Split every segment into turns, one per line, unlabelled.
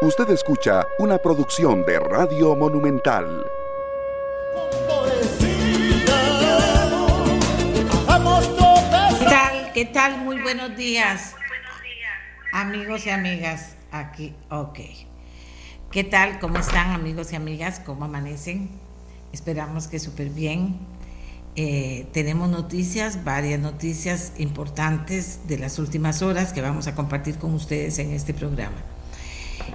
Usted escucha una producción de Radio Monumental.
¿Qué tal? ¿Qué tal? Muy buenos días. Amigos y amigas, aquí, ok. ¿Qué tal? ¿Cómo están amigos y amigas? ¿Cómo amanecen? Esperamos que súper bien. Eh, tenemos noticias, varias noticias importantes de las últimas horas que vamos a compartir con ustedes en este programa.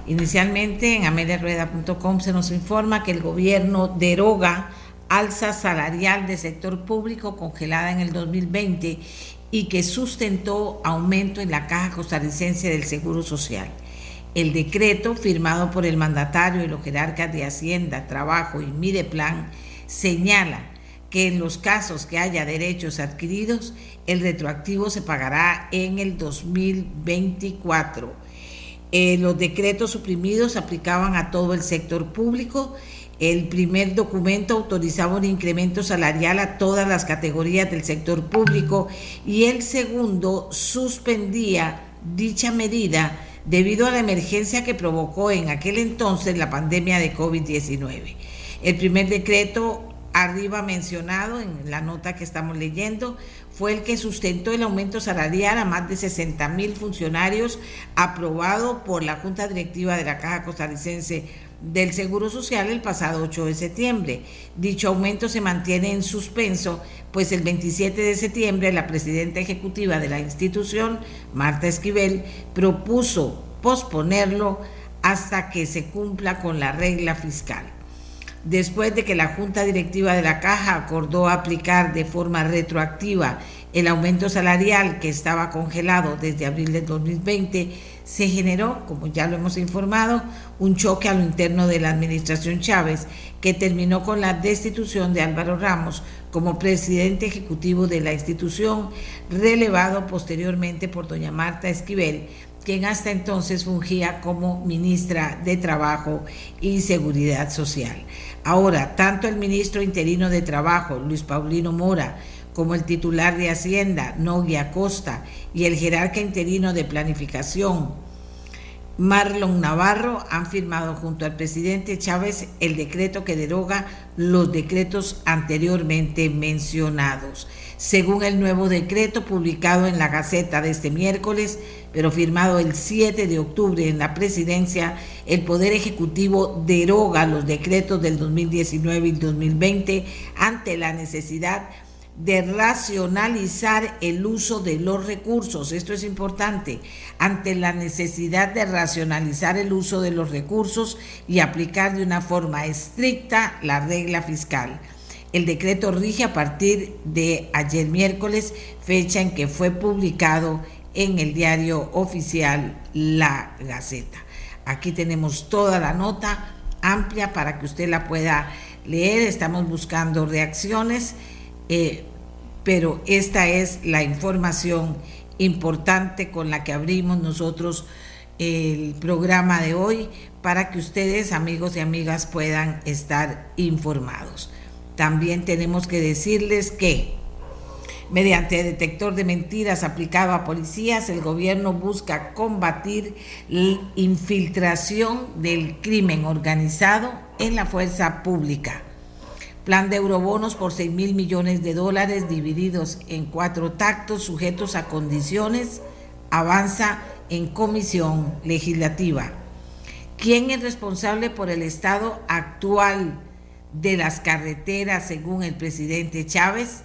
Inicialmente en ameliarueda.com se nos informa que el gobierno deroga alza salarial del sector público congelada en el 2020 y que sustentó aumento en la caja costarricense del Seguro Social. El decreto firmado por el mandatario y los jerarcas de Hacienda, Trabajo y Mideplan señala que en los casos que haya derechos adquiridos, el retroactivo se pagará en el 2024. Eh, los decretos suprimidos aplicaban a todo el sector público. El primer documento autorizaba un incremento salarial a todas las categorías del sector público y el segundo suspendía dicha medida debido a la emergencia que provocó en aquel entonces la pandemia de COVID-19. El primer decreto arriba mencionado en la nota que estamos leyendo fue el que sustentó el aumento salarial a más de 60 mil funcionarios aprobado por la Junta Directiva de la Caja Costarricense del Seguro Social el pasado 8 de septiembre. Dicho aumento se mantiene en suspenso, pues el 27 de septiembre la presidenta ejecutiva de la institución, Marta Esquivel, propuso posponerlo hasta que se cumpla con la regla fiscal. Después de que la Junta Directiva de la Caja acordó aplicar de forma retroactiva el aumento salarial que estaba congelado desde abril de 2020, se generó, como ya lo hemos informado, un choque a lo interno de la administración Chávez que terminó con la destitución de Álvaro Ramos como presidente ejecutivo de la institución, relevado posteriormente por doña Marta Esquivel, quien hasta entonces fungía como ministra de Trabajo y Seguridad Social. Ahora, tanto el ministro interino de Trabajo, Luis Paulino Mora, como el titular de Hacienda, Nogui Acosta, y el jerarca interino de Planificación, Marlon Navarro, han firmado junto al presidente Chávez el decreto que deroga los decretos anteriormente mencionados. Según el nuevo decreto publicado en la Gaceta de este miércoles, pero firmado el 7 de octubre en la presidencia, el Poder Ejecutivo deroga los decretos del 2019 y 2020 ante la necesidad de racionalizar el uso de los recursos. Esto es importante, ante la necesidad de racionalizar el uso de los recursos y aplicar de una forma estricta la regla fiscal. El decreto rige a partir de ayer miércoles, fecha en que fue publicado en el diario oficial La Gaceta. Aquí tenemos toda la nota amplia para que usted la pueda leer. Estamos buscando reacciones, eh, pero esta es la información importante con la que abrimos nosotros el programa de hoy para que ustedes, amigos y amigas, puedan estar informados. También tenemos que decirles que Mediante detector de mentiras aplicado a policías, el gobierno busca combatir la infiltración del crimen organizado en la fuerza pública. Plan de eurobonos por 6 mil millones de dólares divididos en cuatro tactos sujetos a condiciones avanza en comisión legislativa. ¿Quién es responsable por el estado actual de las carreteras según el presidente Chávez?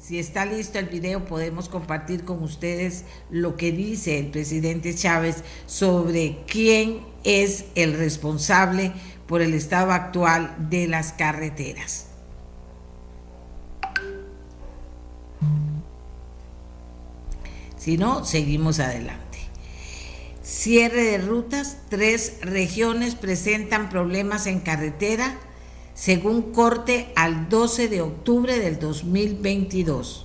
Si está listo el video, podemos compartir con ustedes lo que dice el presidente Chávez sobre quién es el responsable por el estado actual de las carreteras. Si no, seguimos adelante. Cierre de rutas. Tres regiones presentan problemas en carretera según corte al 12 de octubre del 2022.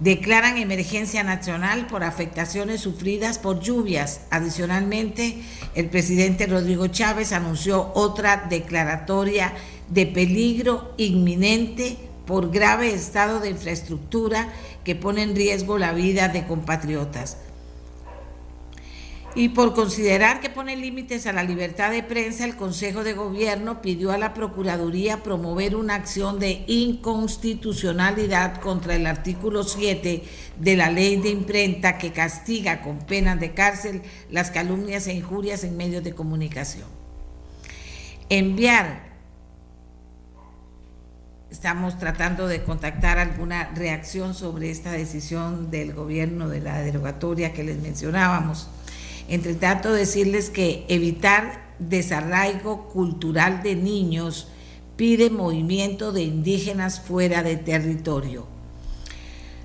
Declaran emergencia nacional por afectaciones sufridas por lluvias. Adicionalmente, el presidente Rodrigo Chávez anunció otra declaratoria de peligro inminente por grave estado de infraestructura que pone en riesgo la vida de compatriotas. Y por considerar que pone límites a la libertad de prensa, el Consejo de Gobierno pidió a la Procuraduría promover una acción de inconstitucionalidad contra el artículo 7 de la ley de imprenta que castiga con penas de cárcel las calumnias e injurias en medios de comunicación. Enviar, estamos tratando de contactar alguna reacción sobre esta decisión del gobierno de la derogatoria que les mencionábamos entre tanto, decirles que evitar desarraigo cultural de niños pide movimiento de indígenas fuera de territorio.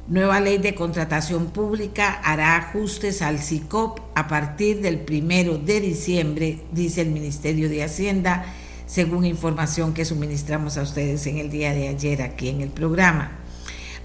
Nueva ley de contratación pública hará ajustes al CICOP a partir del primero de diciembre, dice el Ministerio de Hacienda, según información que suministramos a ustedes en el día de ayer aquí en el programa.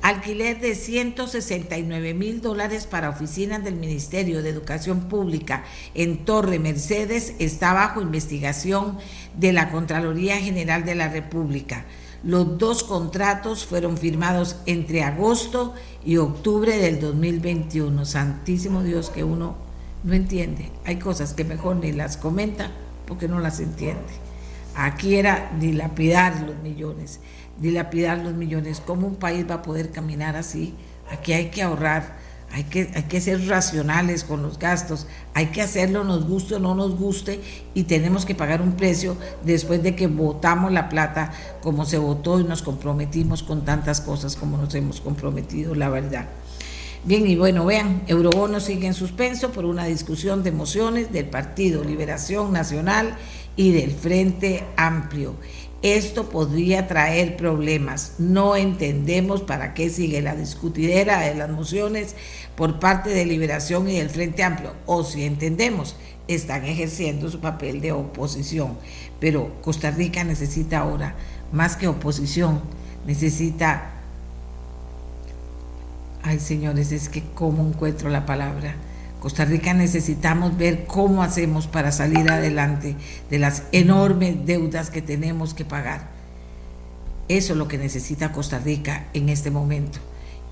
Alquiler de 169 mil dólares para oficinas del Ministerio de Educación Pública en Torre Mercedes está bajo investigación de la Contraloría General de la República. Los dos contratos fueron firmados entre agosto y octubre del 2021. Santísimo Dios que uno no entiende. Hay cosas que mejor ni las comenta porque no las entiende. Aquí era dilapidar los millones dilapidar los millones. ¿Cómo un país va a poder caminar así? Aquí hay que ahorrar, hay que, hay que ser racionales con los gastos, hay que hacerlo, nos guste o no nos guste, y tenemos que pagar un precio después de que votamos la plata como se votó y nos comprometimos con tantas cosas como nos hemos comprometido, la verdad. Bien, y bueno, vean, Eurobono sigue en suspenso por una discusión de mociones del Partido Liberación Nacional y del Frente Amplio esto podría traer problemas. No entendemos para qué sigue la discutidera de las mociones por parte de Liberación y del Frente Amplio. O si entendemos, están ejerciendo su papel de oposición. Pero Costa Rica necesita ahora, más que oposición, necesita... Ay, señores, es que cómo encuentro la palabra Costa Rica necesitamos ver cómo hacemos para salir adelante de las enormes deudas que tenemos que pagar. Eso es lo que necesita Costa Rica en este momento.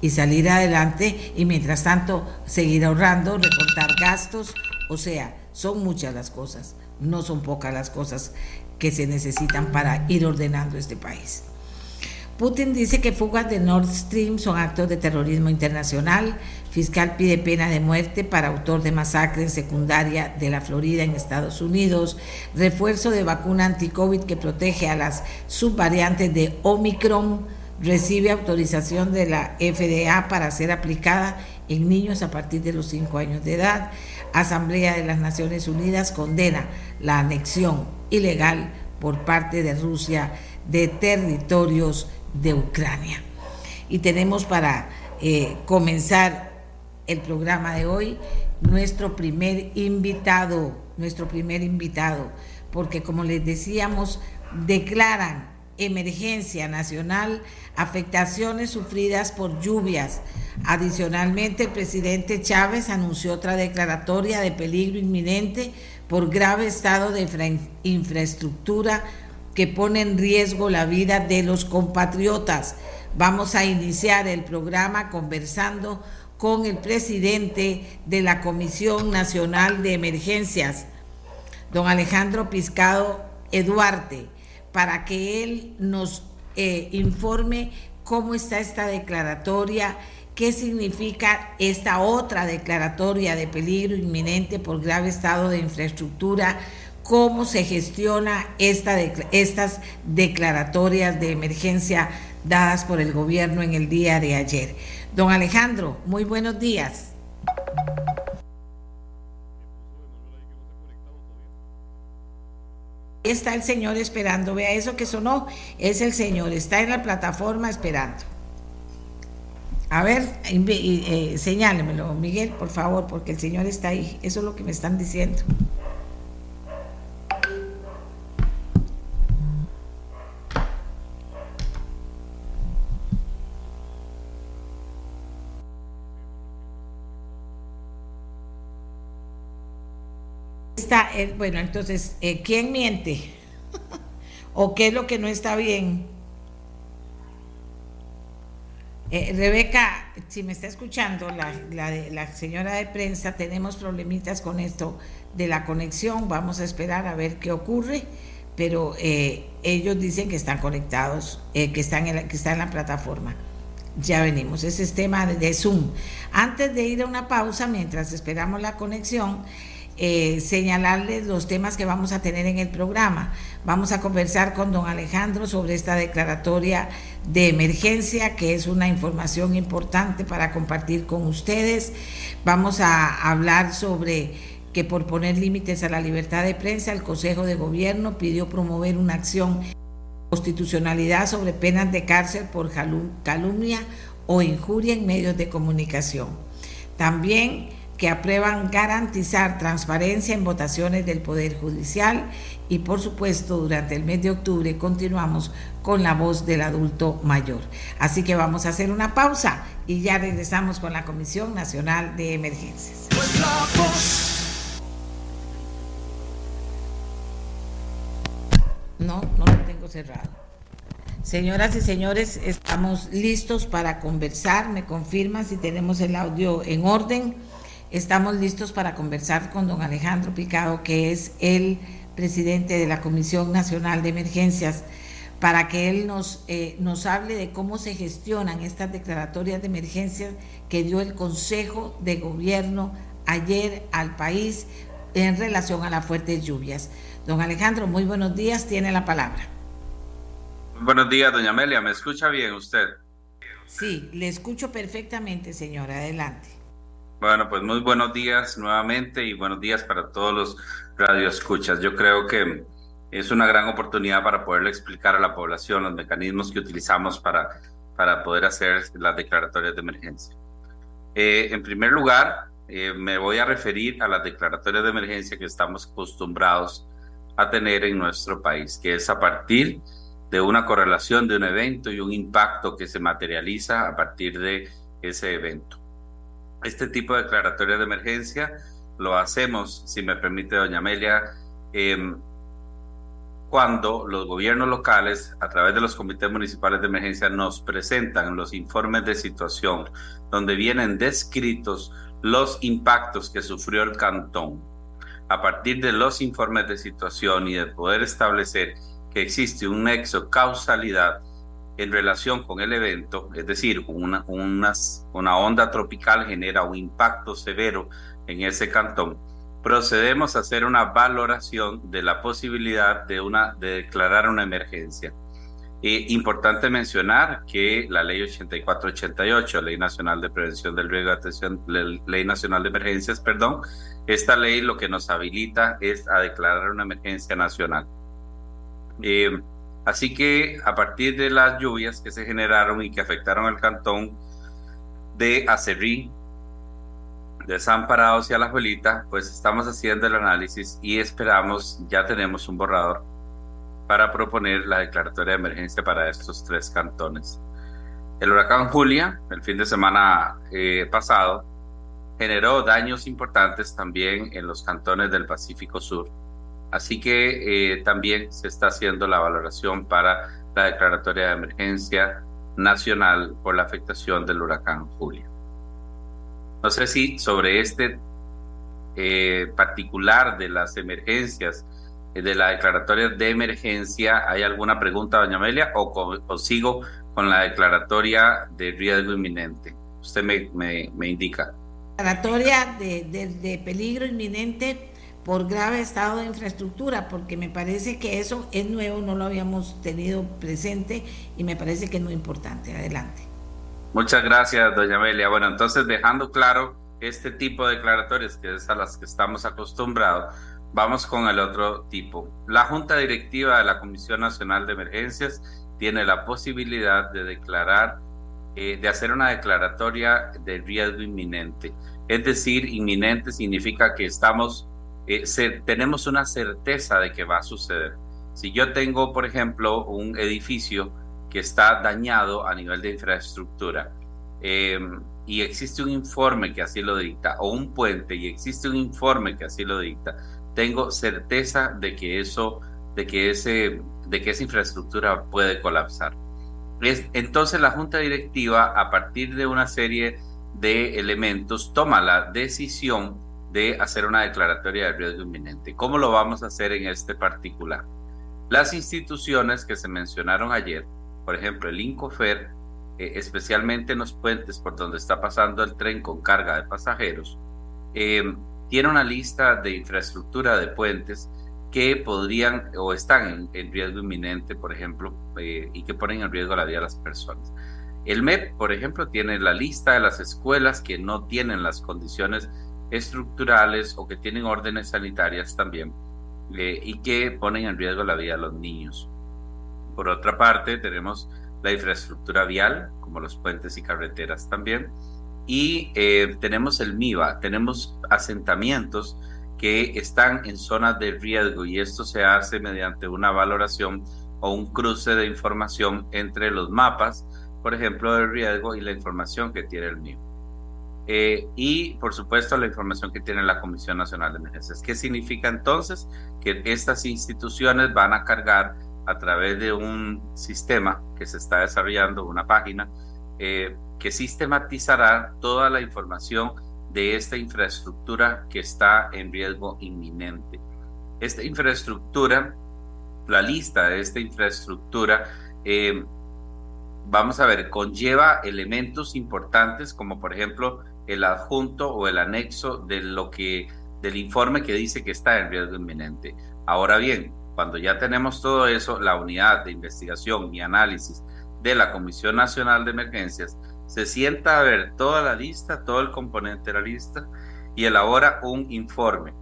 Y salir adelante y mientras tanto seguir ahorrando, recortar gastos. O sea, son muchas las cosas, no son pocas las cosas que se necesitan para ir ordenando este país. Putin dice que fugas de Nord Stream son actos de terrorismo internacional. Fiscal pide pena de muerte para autor de masacre en secundaria de la Florida en Estados Unidos. Refuerzo de vacuna anti-COVID que protege a las subvariantes de Omicron. Recibe autorización de la FDA para ser aplicada en niños a partir de los 5 años de edad. Asamblea de las Naciones Unidas condena la anexión ilegal por parte de Rusia de territorios de Ucrania. Y tenemos para eh, comenzar el programa de hoy nuestro primer invitado, nuestro primer invitado, porque como les decíamos, declaran emergencia nacional, afectaciones sufridas por lluvias. Adicionalmente, el presidente Chávez anunció otra declaratoria de peligro inminente por grave estado de infraestructura que pone en riesgo la vida de los compatriotas. Vamos a iniciar el programa conversando con el presidente de la Comisión Nacional de Emergencias, don Alejandro Piscado Eduarte, para que él nos eh, informe cómo está esta declaratoria, qué significa esta otra declaratoria de peligro inminente por grave estado de infraestructura, cómo se gestiona esta estas declaratorias de emergencia dadas por el gobierno en el día de ayer. Don Alejandro, muy buenos días. Está el señor esperando, vea eso que sonó, es el señor, está en la plataforma esperando. A ver, eh, señálemelo, Miguel, por favor, porque el señor está ahí, eso es lo que me están diciendo. Eh, bueno, entonces, eh, ¿quién miente? ¿O qué es lo que no está bien? Eh, Rebeca, si me está escuchando, la, la, señora de prensa, tenemos problemitas con esto de la conexión, vamos a esperar a ver qué ocurre, pero ellos dicen que están conectados, que, están en que está en la plataforma. Ya venimos, ese es tema de Zoom. Antes de ir a una pausa, mientras esperamos la conexión, eh, señalarles los temas que vamos a tener en el programa. Vamos a conversar con don Alejandro sobre esta declaratoria de emergencia, que es una información importante para compartir con ustedes. Vamos a hablar sobre que por poner límites a la libertad de prensa, el Consejo de Gobierno pidió promover una acción constitucionalidad sobre penas de cárcel por calumnia o injuria en medios de comunicación. También que aprueban garantizar transparencia en votaciones del Poder Judicial y por supuesto durante el mes de octubre continuamos con la voz del adulto mayor. Así que vamos a hacer una pausa y ya regresamos con la Comisión Nacional de Emergencias. No, no lo tengo cerrado. Señoras y señores, estamos listos para conversar. Me confirman si tenemos el audio en orden. Estamos listos para conversar con don Alejandro Picado, que es el presidente de la Comisión Nacional de Emergencias, para que él nos, eh, nos hable de cómo se gestionan estas declaratorias de emergencias que dio el Consejo de Gobierno ayer al país en relación a las fuertes lluvias. Don Alejandro, muy buenos días, tiene la palabra.
Buenos días, doña Amelia, ¿me escucha bien usted?
Sí, le escucho perfectamente, señora, adelante.
Bueno, pues muy buenos días nuevamente y buenos días para todos los radioescuchas. Yo creo que es una gran oportunidad para poderle explicar a la población los mecanismos que utilizamos para, para poder hacer las declaratorias de emergencia. Eh, en primer lugar, eh, me voy a referir a las declaratorias de emergencia que estamos acostumbrados a tener en nuestro país, que es a partir de una correlación de un evento y un impacto que se materializa a partir de ese evento. Este tipo de declaratoria de emergencia lo hacemos, si me permite doña Amelia, em, cuando los gobiernos locales, a través de los comités municipales de emergencia, nos presentan los informes de situación donde vienen descritos los impactos que sufrió el cantón. A partir de los informes de situación y de poder establecer que existe un nexo causalidad en relación con el evento, es decir, una, una onda tropical genera un impacto severo en ese cantón, procedemos a hacer una valoración de la posibilidad de, una, de declarar una emergencia. Eh, importante mencionar que la ley 8488, Ley Nacional de Prevención del Riesgo de Atención, Ley Nacional de Emergencias, perdón, esta ley lo que nos habilita es a declarar una emergencia nacional. Eh, Así que a partir de las lluvias que se generaron y que afectaron el cantón de Acerrí, desamparados y a la Juelita, pues estamos haciendo el análisis y esperamos, ya tenemos un borrador para proponer la declaratoria de emergencia para estos tres cantones. El huracán Julia, el fin de semana eh, pasado, generó daños importantes también en los cantones del Pacífico Sur Así que eh, también se está haciendo la valoración para la declaratoria de emergencia nacional por la afectación del huracán Julia. No sé si sobre este eh, particular de las emergencias, eh, de la declaratoria de emergencia, ¿hay alguna pregunta, doña Amelia? O, sigo con la declaratoria de riesgo inminente. Usted me, me, indica.
Declaratoria de, de peligro inminente por grave estado de infraestructura, porque me parece que eso es nuevo, no lo habíamos tenido presente y me parece que es muy importante. Adelante.
Muchas gracias, doña Amelia. Bueno, entonces dejando claro este tipo de declaratorias, que es a las que estamos acostumbrados, vamos con el otro tipo. La Junta Directiva de la Comisión Nacional de Emergencias tiene la posibilidad de declarar, eh, de hacer una declaratoria de riesgo inminente. Es decir, inminente significa que estamos eh, tenemos una certeza de que va a suceder. Si yo tengo, por ejemplo, un edificio que está dañado a nivel de infraestructura em, y existe un informe que así lo dicta, o un puente y existe un informe que así lo dicta, tengo certeza de que eso, de que ese, de que esa infraestructura puede colapsar. entonces la junta directiva, a partir de una serie de elementos, toma la decisión de hacer una declaratoria de riesgo inminente. ¿Cómo lo vamos a hacer en este particular? Las instituciones que se mencionaron ayer, por ejemplo, el INCOFER, eh, especialmente en los puentes por donde está pasando el tren con carga de pasajeros, eh, tiene una lista de infraestructura de puentes que podrían o están en, riesgo inminente, por ejemplo, eh, y que ponen en riesgo la vida de las personas. El MEP, por ejemplo, tiene la lista de las escuelas que no tienen las condiciones estructurales o que tienen órdenes sanitarias también eh, y que ponen en riesgo la vida de los niños. Por otra parte, tenemos la infraestructura vial, como los puentes y carreteras también, y eh, tenemos el MIVA, tenemos asentamientos que están en zonas de riesgo y esto se hace mediante una valoración o un cruce de información entre los mapas, por ejemplo, de riesgo y la información que tiene el MIVA. Eh, y, por supuesto, la información que tiene la Comisión Nacional de Emergencias. ¿Qué significa entonces? Que estas instituciones van a cargar a través de un sistema que se está desarrollando, una página, eh, que sistematizará toda la información de esta infraestructura que está en riesgo inminente. Esta infraestructura, la lista de esta infraestructura, eh, vamos a ver, conlleva elementos importantes como por ejemplo el adjunto o el anexo de lo que del informe que dice que está en riesgo inminente. Ahora bien, cuando ya tenemos todo eso, la unidad de investigación y análisis de la Comisión Nacional de Emergencias se sienta a ver toda la lista, todo el componente de la lista y elabora un informe.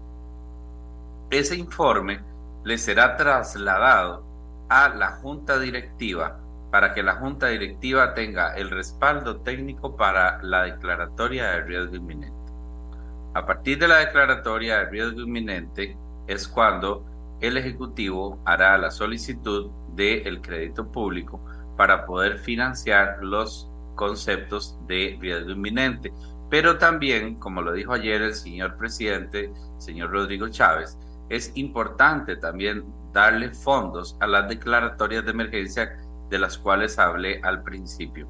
Ese informe le será trasladado a la junta directiva para que la junta directiva tenga el respaldo técnico para la declaratoria de riesgo inminente. A partir de la declaratoria de riesgo inminente es cuando el Ejecutivo hará la solicitud del crédito público para poder financiar los conceptos de riesgo inminente. Pero también, como lo dijo ayer el señor presidente, señor Rodrigo Chávez, es importante también darle fondos a las declaratorias de emergencia de las cuales hablé al principio,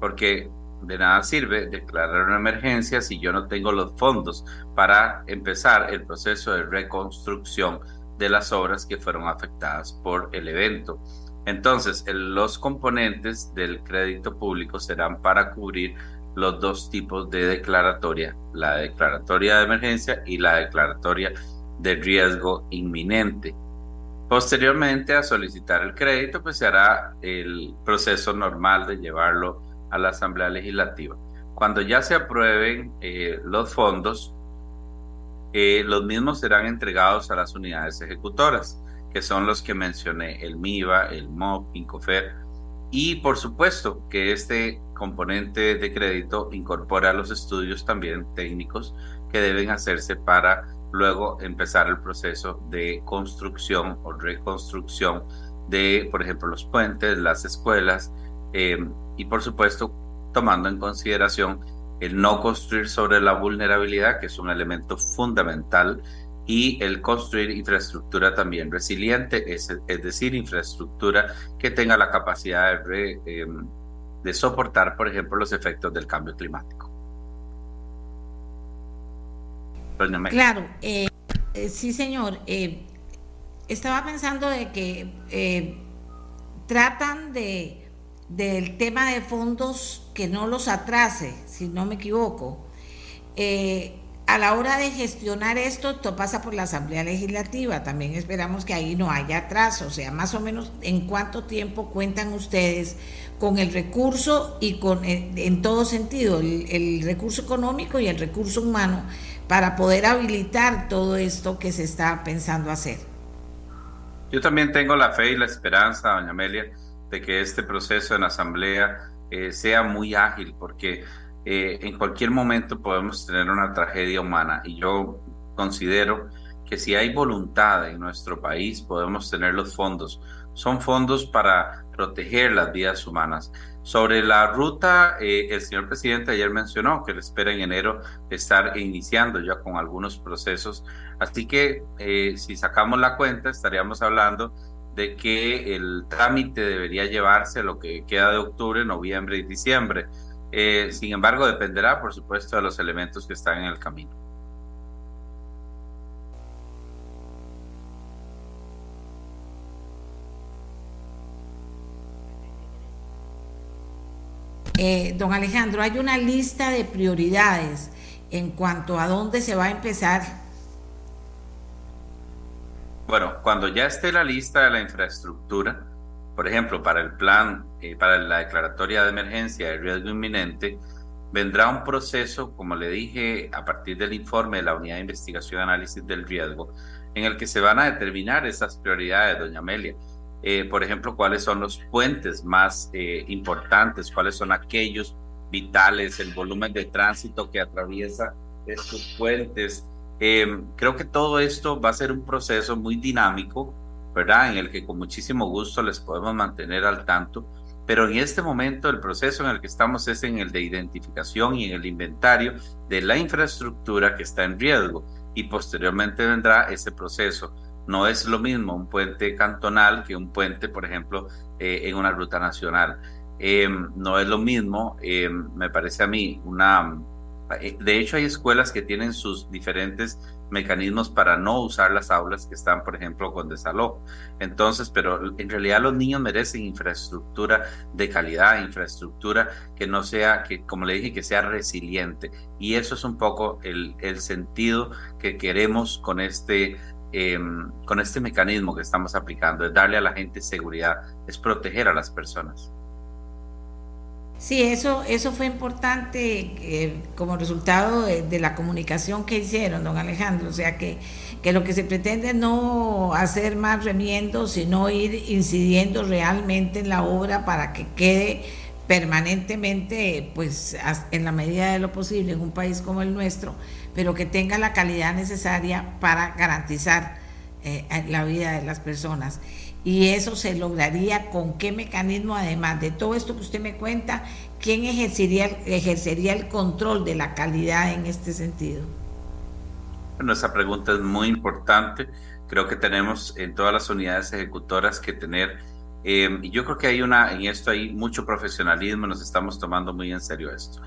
porque de nada sirve declarar una emergencia si yo no tengo los fondos para empezar el proceso de reconstrucción de las obras que fueron afectadas por el evento. Entonces, los componentes del crédito público serán para cubrir los dos tipos de declaratoria, la declaratoria de emergencia y la declaratoria de riesgo inminente. Posteriormente a solicitar el crédito, pues se hará el proceso normal de llevarlo a la Asamblea Legislativa. Cuando ya se aprueben eh, los fondos, eh, los mismos serán entregados a las unidades ejecutoras que son los que mencioné, el MIVA, el MOP, INCOFER, y por supuesto que este componente de crédito incorpora los estudios también técnicos que deben hacerse para luego empezar el proceso de construcción o reconstrucción de, por ejemplo, los puentes, las escuelas, eh, y por supuesto tomando en consideración el no construir sobre la vulnerabilidad, que es un elemento fundamental y el construir infraestructura también resiliente, es, decir, infraestructura que tenga la capacidad em, de, soportar, por ejemplo, los efectos del cambio climático.
Claro, eh, eh, sí, señor. Eh, estaba pensando de que tratan de del tema de fondos que no los atrase, si no me equivoco. Eh, a la hora de gestionar esto, esto pasa por la Asamblea Legislativa. También esperamos que ahí no haya atraso. O sea, más o menos en cuánto tiempo cuentan ustedes con el recurso y con eh, en todo sentido, el, recurso económico y el recurso humano para poder habilitar todo esto que se está pensando hacer.
Yo también tengo la fe y la esperanza, doña Amelia, de que este proceso en la Asamblea eh, sea muy ágil, porque eh, en cualquier momento podemos tener una tragedia humana y yo considero que si hay voluntad en nuestro país podemos tener los fondos. Son fondos para proteger las vidas humanas. Sobre la ruta, eh, el señor presidente ayer mencionó que le espera en enero estar iniciando ya con algunos procesos. Así que eh, si sacamos la cuenta, estaríamos hablando de que el trámite debería llevarse lo que queda de octubre, noviembre y diciembre. Eh, sin embargo, dependerá, por supuesto, de los elementos que están en el camino.
Eh, don Alejandro, hay una lista de prioridades en cuanto a dónde se va a empezar.
Bueno, cuando ya esté la lista de la infraestructura, por ejemplo, para el plan, eh, para la declaratoria de emergencia de riesgo inminente, vendrá un proceso, como le dije, a partir del informe de la Unidad de Investigación y Análisis del Riesgo, en el que se van a determinar esas prioridades, doña Amelia. Eh, por ejemplo, cuáles son los puentes más eh, importantes, cuáles son aquellos vitales, el volumen de tránsito que atraviesa estos puentes. Em, creo que todo esto va a ser un proceso muy dinámico, ¿verdad? En el que con muchísimo gusto les podemos mantener al tanto. Pero en este momento el proceso en el que estamos es en el de identificación y en el inventario de la infraestructura que está en riesgo y posteriormente vendrá ese proceso no es lo mismo un puente cantonal que un puente, por ejemplo, eh, en una ruta nacional. Eh, no es lo mismo, eh, me parece a mí, una... De hecho, hay escuelas que tienen sus diferentes mecanismos para no usar las aulas que están, por ejemplo, con desalojo. Entonces, pero en realidad los niños merecen infraestructura de calidad, infraestructura que no sea, que como le dije, que sea resiliente. Y eso es un poco el sentido que queremos con este Em, con este mecanismo que estamos aplicando, es darle a la gente seguridad, es proteger a las personas.
Sí, eso, eso fue importante eh, como resultado de, la comunicación que hicieron, don Alejandro. O sea, que, que lo que se pretende es no hacer más remiendos, sino ir incidiendo realmente en la obra para que quede permanentemente, pues en la medida de lo posible, en un país como el nuestro, pero que tenga la calidad necesaria para garantizar eh, la vida de las personas. Y eso se lograría con qué mecanismo, además de todo esto que usted me cuenta, quién ejercería, ejercería el control de la calidad en este sentido.
Bueno, esa pregunta es muy importante. Creo que tenemos en todas las unidades ejecutoras que tener, eh, yo creo que hay una, en esto hay mucho profesionalismo, nos estamos tomando muy en serio esto.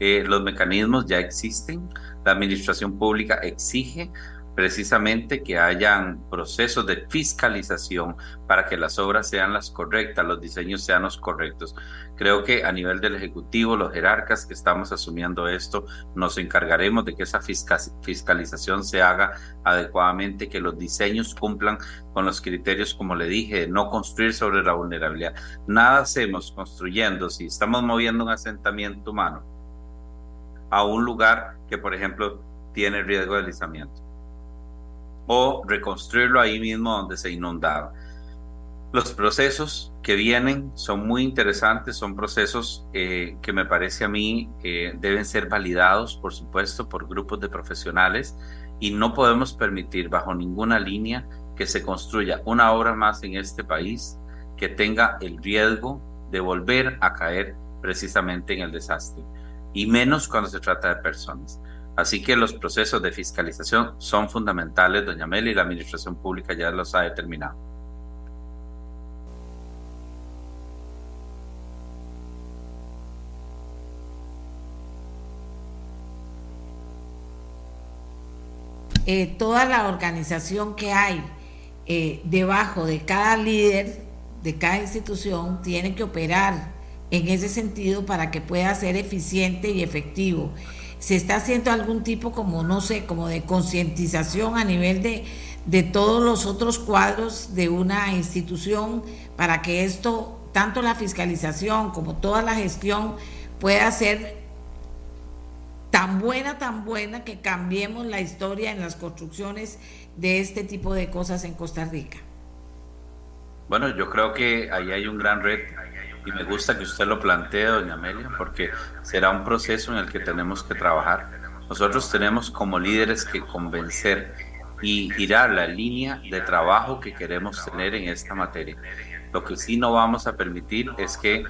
Eh, los mecanismos ya existen, la administración pública exige precisamente que hayan procesos de fiscalización para que las obras sean las correctas, los diseños sean los correctos. Creo que a nivel del Ejecutivo, los jerarcas que estamos asumiendo esto, nos encargaremos de que esa fiscalización se haga adecuadamente, que los diseños cumplan con los criterios, como le dije, no construir sobre la vulnerabilidad. Nada hacemos construyendo si estamos moviendo un asentamiento humano a un lugar que, por ejemplo, tiene riesgo de deslizamiento. O reconstruirlo ahí mismo donde se inundaba. Los procesos que vienen son muy interesantes, son procesos eh, que me parece a mí eh, deben ser validados, por supuesto, por grupos de profesionales y no podemos permitir bajo ninguna línea que se construya una obra más en este país que tenga el riesgo de volver a caer precisamente en el desastre y menos cuando se trata de personas. Así que los procesos de fiscalización son fundamentales, doña Meli, y la Administración Pública ya los ha determinado.
Eh, toda la organización que hay eh, debajo de cada líder de cada institución tiene que operar en ese sentido para que pueda ser eficiente y efectivo. Se está haciendo algún tipo como, no sé, como de concientización a nivel de, de todos los otros cuadros de una institución para que esto, tanto la fiscalización como toda la gestión, pueda ser tan buena, tan buena que cambiemos la historia en las construcciones de este tipo de cosas en Costa Rica.
Bueno, yo creo que ahí hay un gran reto y me gusta que usted lo plantee, doña Amelia, porque será un proceso en el que tenemos que trabajar. Nosotros tenemos como líderes que convencer y girar la línea de trabajo que queremos tener en esta materia. Lo que sí no vamos a permitir es que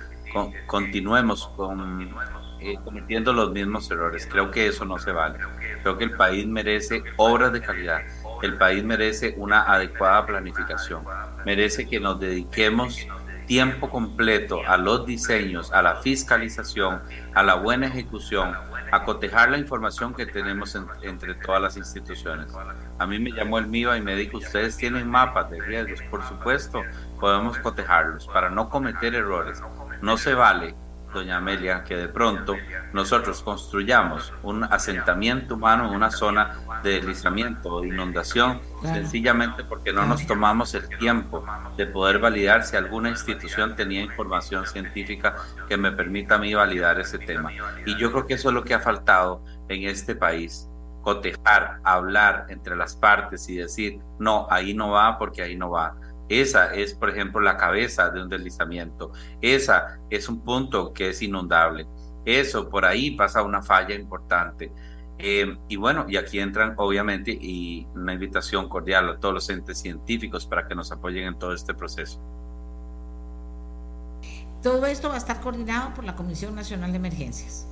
continuemos con eh, cometiendo los mismos errores. Creo que eso no se vale. Creo que el país merece obras de calidad. El país merece una adecuada planificación. Merece que nos dediquemos tiempo completo a los diseños, a la fiscalización, a la buena ejecución, a cotejar la información que tenemos entre todas las instituciones. A mí me llamó el MIVA y me dijo, ustedes tienen mapas de riesgos, por supuesto, podemos cotejarlos para no cometer errores. No se vale doña Amelia, que de pronto nosotros construyamos un asentamiento humano en una zona de deslizamiento o de inundación, sencillamente porque no nos tomamos el tiempo de poder validar si alguna institución tenía información científica que me permita a mí validar ese tema. Y yo creo que eso es lo que ha faltado en este país cotejar, hablar entre las partes y decir, no, ahí no va porque ahí no va. Esa es, por ejemplo, la cabeza de un deslizamiento. Esa es un punto que es inundable. Eso, por ahí pasa una falla importante. Eh, y bueno, y aquí entran obviamente y una invitación cordial a todos los entes científicos para que nos apoyen en todo este proceso.
Todo esto va a estar coordinado por la Comisión Nacional de Emergencias.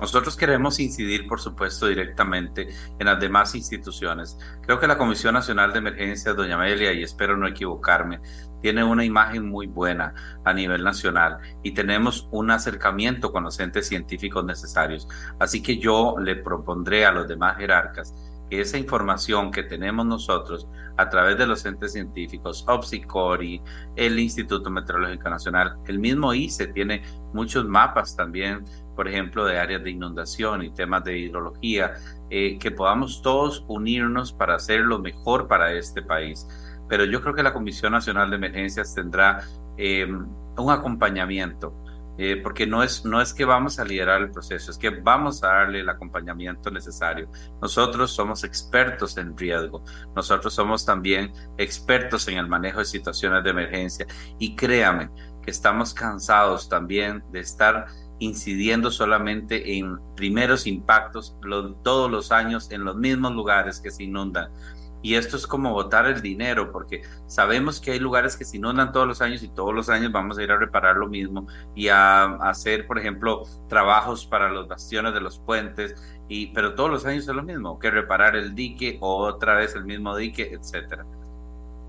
Nosotros queremos incidir, por supuesto, directamente en las demás instituciones. Creo que la Comisión Nacional de Emergencias, doña Amelia, y espero no equivocarme, tiene una imagen muy buena a nivel nacional y tenemos un acercamiento con los entes científicos necesarios. Así que yo le propondré a los demás jerarcas que esa información que tenemos nosotros a través de los entes científicos, OPSICORI, el Instituto Meteorológico Nacional, el mismo ICE tiene muchos mapas también por ejemplo, de áreas de inundación y temas de hidrología, eh, que podamos todos unirnos para hacer lo mejor para este país. Pero yo creo que la Comisión Nacional de Emergencias tendrá em, un acompañamiento, eh, porque no es, no es que vamos a liderar el proceso, es que vamos a darle el acompañamiento necesario. Nosotros somos expertos en riesgo, nosotros somos también expertos en el manejo de situaciones de emergencia y créame que estamos cansados también de estar incidiendo solamente en primeros impactos todos los años en los mismos lugares que se inundan. Y esto es como botar el dinero, porque sabemos que hay lugares que se inundan todos los años y todos los años vamos a ir a reparar lo mismo y a, hacer, por ejemplo, trabajos para los bastiones de los puentes, y, pero todos los años es lo mismo, que reparar el dique o otra vez el mismo dique, etcétera.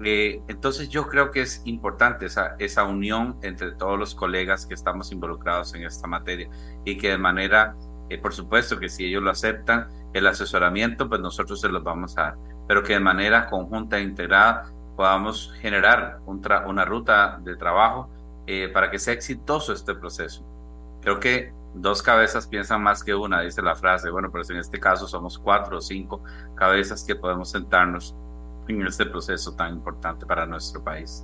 Eh, entonces yo creo que es importante esa, esa unión entre todos los colegas que estamos involucrados en esta materia y que de manera, eh, por supuesto que si ellos lo aceptan, el asesoramiento, pues nosotros se los vamos a dar, pero que de manera conjunta e integrada podamos generar una ruta de trabajo eh, para que sea exitoso este proceso. Creo que dos cabezas piensan más que una, dice la frase. Bueno, pero en este caso somos cuatro o cinco cabezas que podemos sentarnos en este proceso tan importante para nuestro país.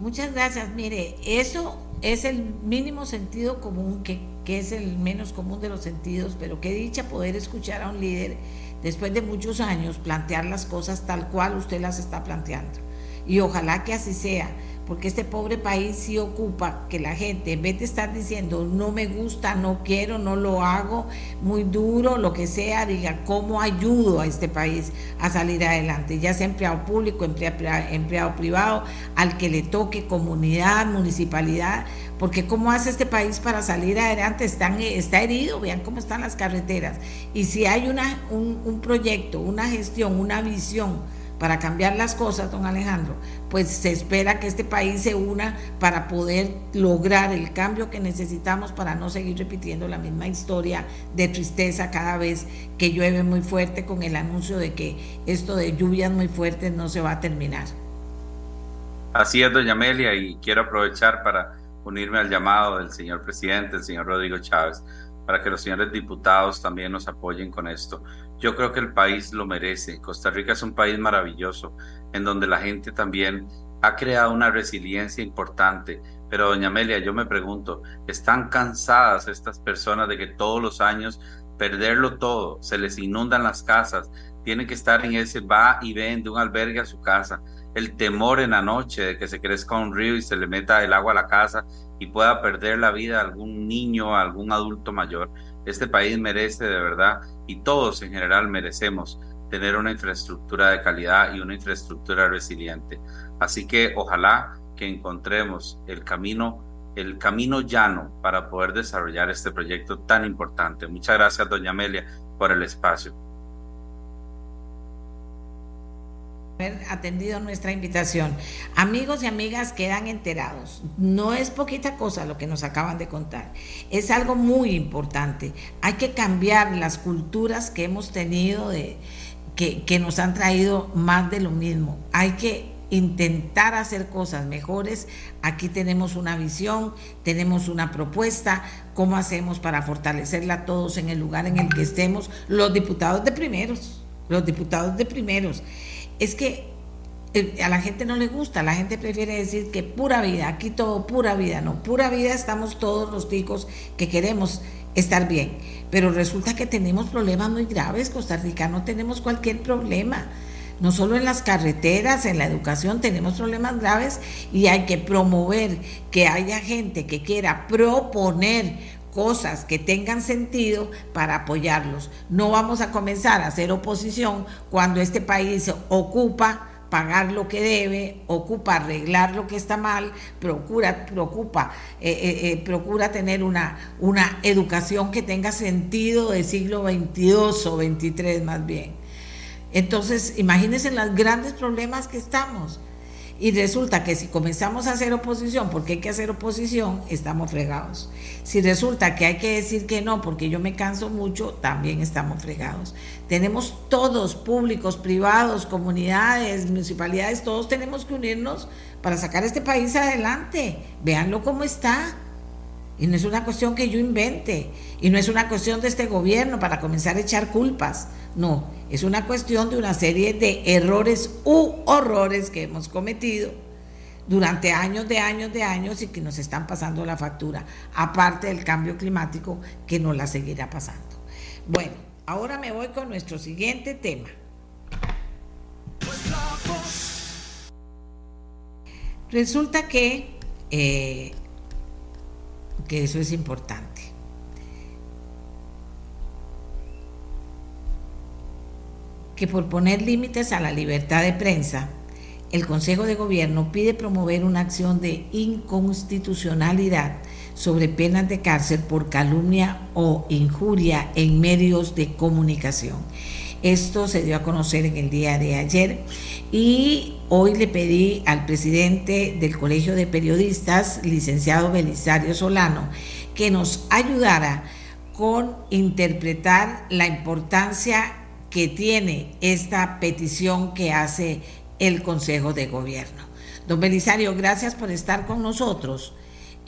Muchas gracias. Mire, eso es el mínimo sentido común, que, que, es el menos común de los sentidos, pero qué dicha poder escuchar a un líder después de muchos años plantear las cosas tal cual usted las está planteando. Y ojalá que así sea porque este pobre país sí ocupa que la gente, en vez de estar diciendo no me gusta, no quiero, no lo hago, muy duro, lo que sea, diga cómo ayudo a este país a salir adelante, ya sea empleado público, empleado, privado, al que le toque comunidad, municipalidad, porque cómo hace este país para salir adelante, Están, está herido, vean cómo están las carreteras. Y si hay una, un, un proyecto, una gestión, una visión, para cambiar las cosas, don Alejandro, pues se espera que este país se una para poder lograr el cambio que necesitamos para no seguir repitiendo la misma historia de tristeza cada vez que llueve muy fuerte con el anuncio de que esto de lluvias muy fuertes no se va a terminar.
Así es, doña Amelia, y quiero aprovechar para unirme al llamado del señor presidente, el señor Rodrigo Chávez, para que los señores diputados también nos apoyen con esto. Yo creo que el país lo merece. Costa Rica es un país maravilloso, en donde la gente también ha creado una resiliencia importante. Pero, doña Amelia, yo me pregunto, ¿están cansadas estas personas de que todos los años perderlo todo, se les inundan las casas, tienen que estar en ese va y ven de un albergue a su casa, el temor en la noche de que se crezca un río y se le meta el agua a la casa y pueda perder la vida algún niño, algún adulto mayor. Este país merece de verdad y todos en general merecemos tener una infraestructura de calidad y una infraestructura resiliente. Así que ojalá que encontremos el camino el camino llano para poder desarrollar este proyecto tan importante. Muchas gracias, doña Amelia, por el espacio.
Haber atendido nuestra invitación. Amigos y amigas quedan enterados. No es poquita cosa lo que nos acaban de contar. Es algo muy importante. Hay que cambiar las culturas que hemos tenido de que, que nos han traído más de lo mismo. Hay que intentar hacer cosas mejores. Aquí tenemos una visión, tenemos una propuesta, cómo hacemos para fortalecerla todos en el lugar en el que estemos, los diputados de primeros, los diputados de primeros es que eh, a la gente no le gusta, la gente prefiere decir que pura vida, aquí todo pura vida, no, pura vida estamos todos los ticos que queremos estar bien, pero resulta que tenemos problemas muy graves, Costa Rica no tenemos cualquier problema, no solo en las carreteras, en la educación tenemos problemas graves y hay que promover que haya gente que quiera proponer cosas que tengan sentido para apoyarlos. No vamos a comenzar a hacer oposición cuando este país ocupa pagar lo que debe, ocupa arreglar lo que está mal, procura, eh, eh, eh, procura tener una, una educación que tenga sentido de siglo XXII o XXIII más bien. Entonces, imagínense los grandes problemas que estamos. Y resulta que si comenzamos a hacer oposición, porque hay que hacer oposición, estamos fregados. Si resulta que hay que decir que no, porque yo me canso mucho, también estamos fregados. Tenemos todos, públicos, privados, comunidades, municipalidades, todos tenemos que unirnos para sacar este país adelante. Véanlo cómo está. Y no es una cuestión que yo invente, y no es una cuestión de este gobierno para comenzar a echar culpas. No, es una cuestión de una serie de errores u horrores que hemos cometido durante años de años de años y que nos están pasando la factura, aparte del cambio climático que nos la seguirá pasando. Bueno, ahora me voy con nuestro siguiente tema. Resulta que, eh, que eso es importante. que por poner límites a la libertad de prensa, el Consejo de Gobierno pide promover una acción de inconstitucionalidad sobre penas de cárcel por calumnia o injuria en medios de comunicación. Esto se dio a conocer en el día de ayer y hoy le pedí al presidente del Colegio de Periodistas, licenciado Belisario Solano, que nos ayudara con interpretar la importancia que tiene esta petición que hace el Consejo de Gobierno. Don Belisario, gracias por estar con nosotros.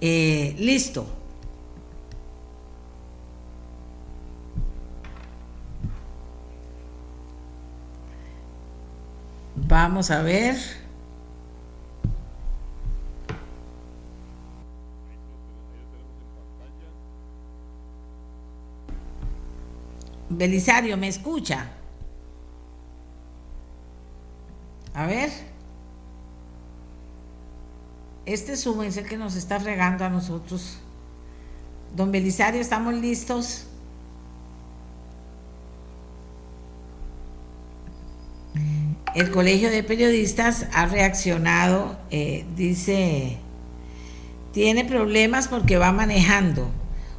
Eh, listo. Vamos a ver. Belisario, ¿me escucha? A ver. Este Zoom es el que nos está fregando a nosotros. Don Belisario, ¿estamos listos? El Colegio de Periodistas ha reaccionado, eh, dice, tiene problemas porque va manejando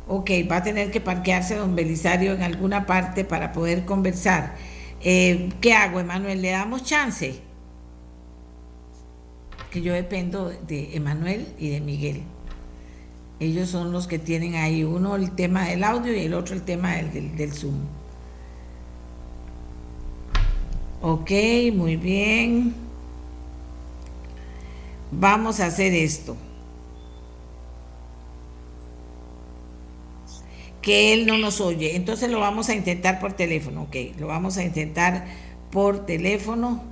ok, va a tener que parquearse don Belisario en alguna parte para poder conversar. Eh, ¿Qué hago, Emanuel? ¿Le damos chance? Que yo dependo de Emanuel y de Miguel. Ellos son los que tienen ahí, uno el tema del audio y el otro el tema del, del Zoom. Ok, muy bien. Vamos a hacer esto. que él no nos oye. Entonces lo vamos a intentar por teléfono, ok, lo vamos a intentar por teléfono.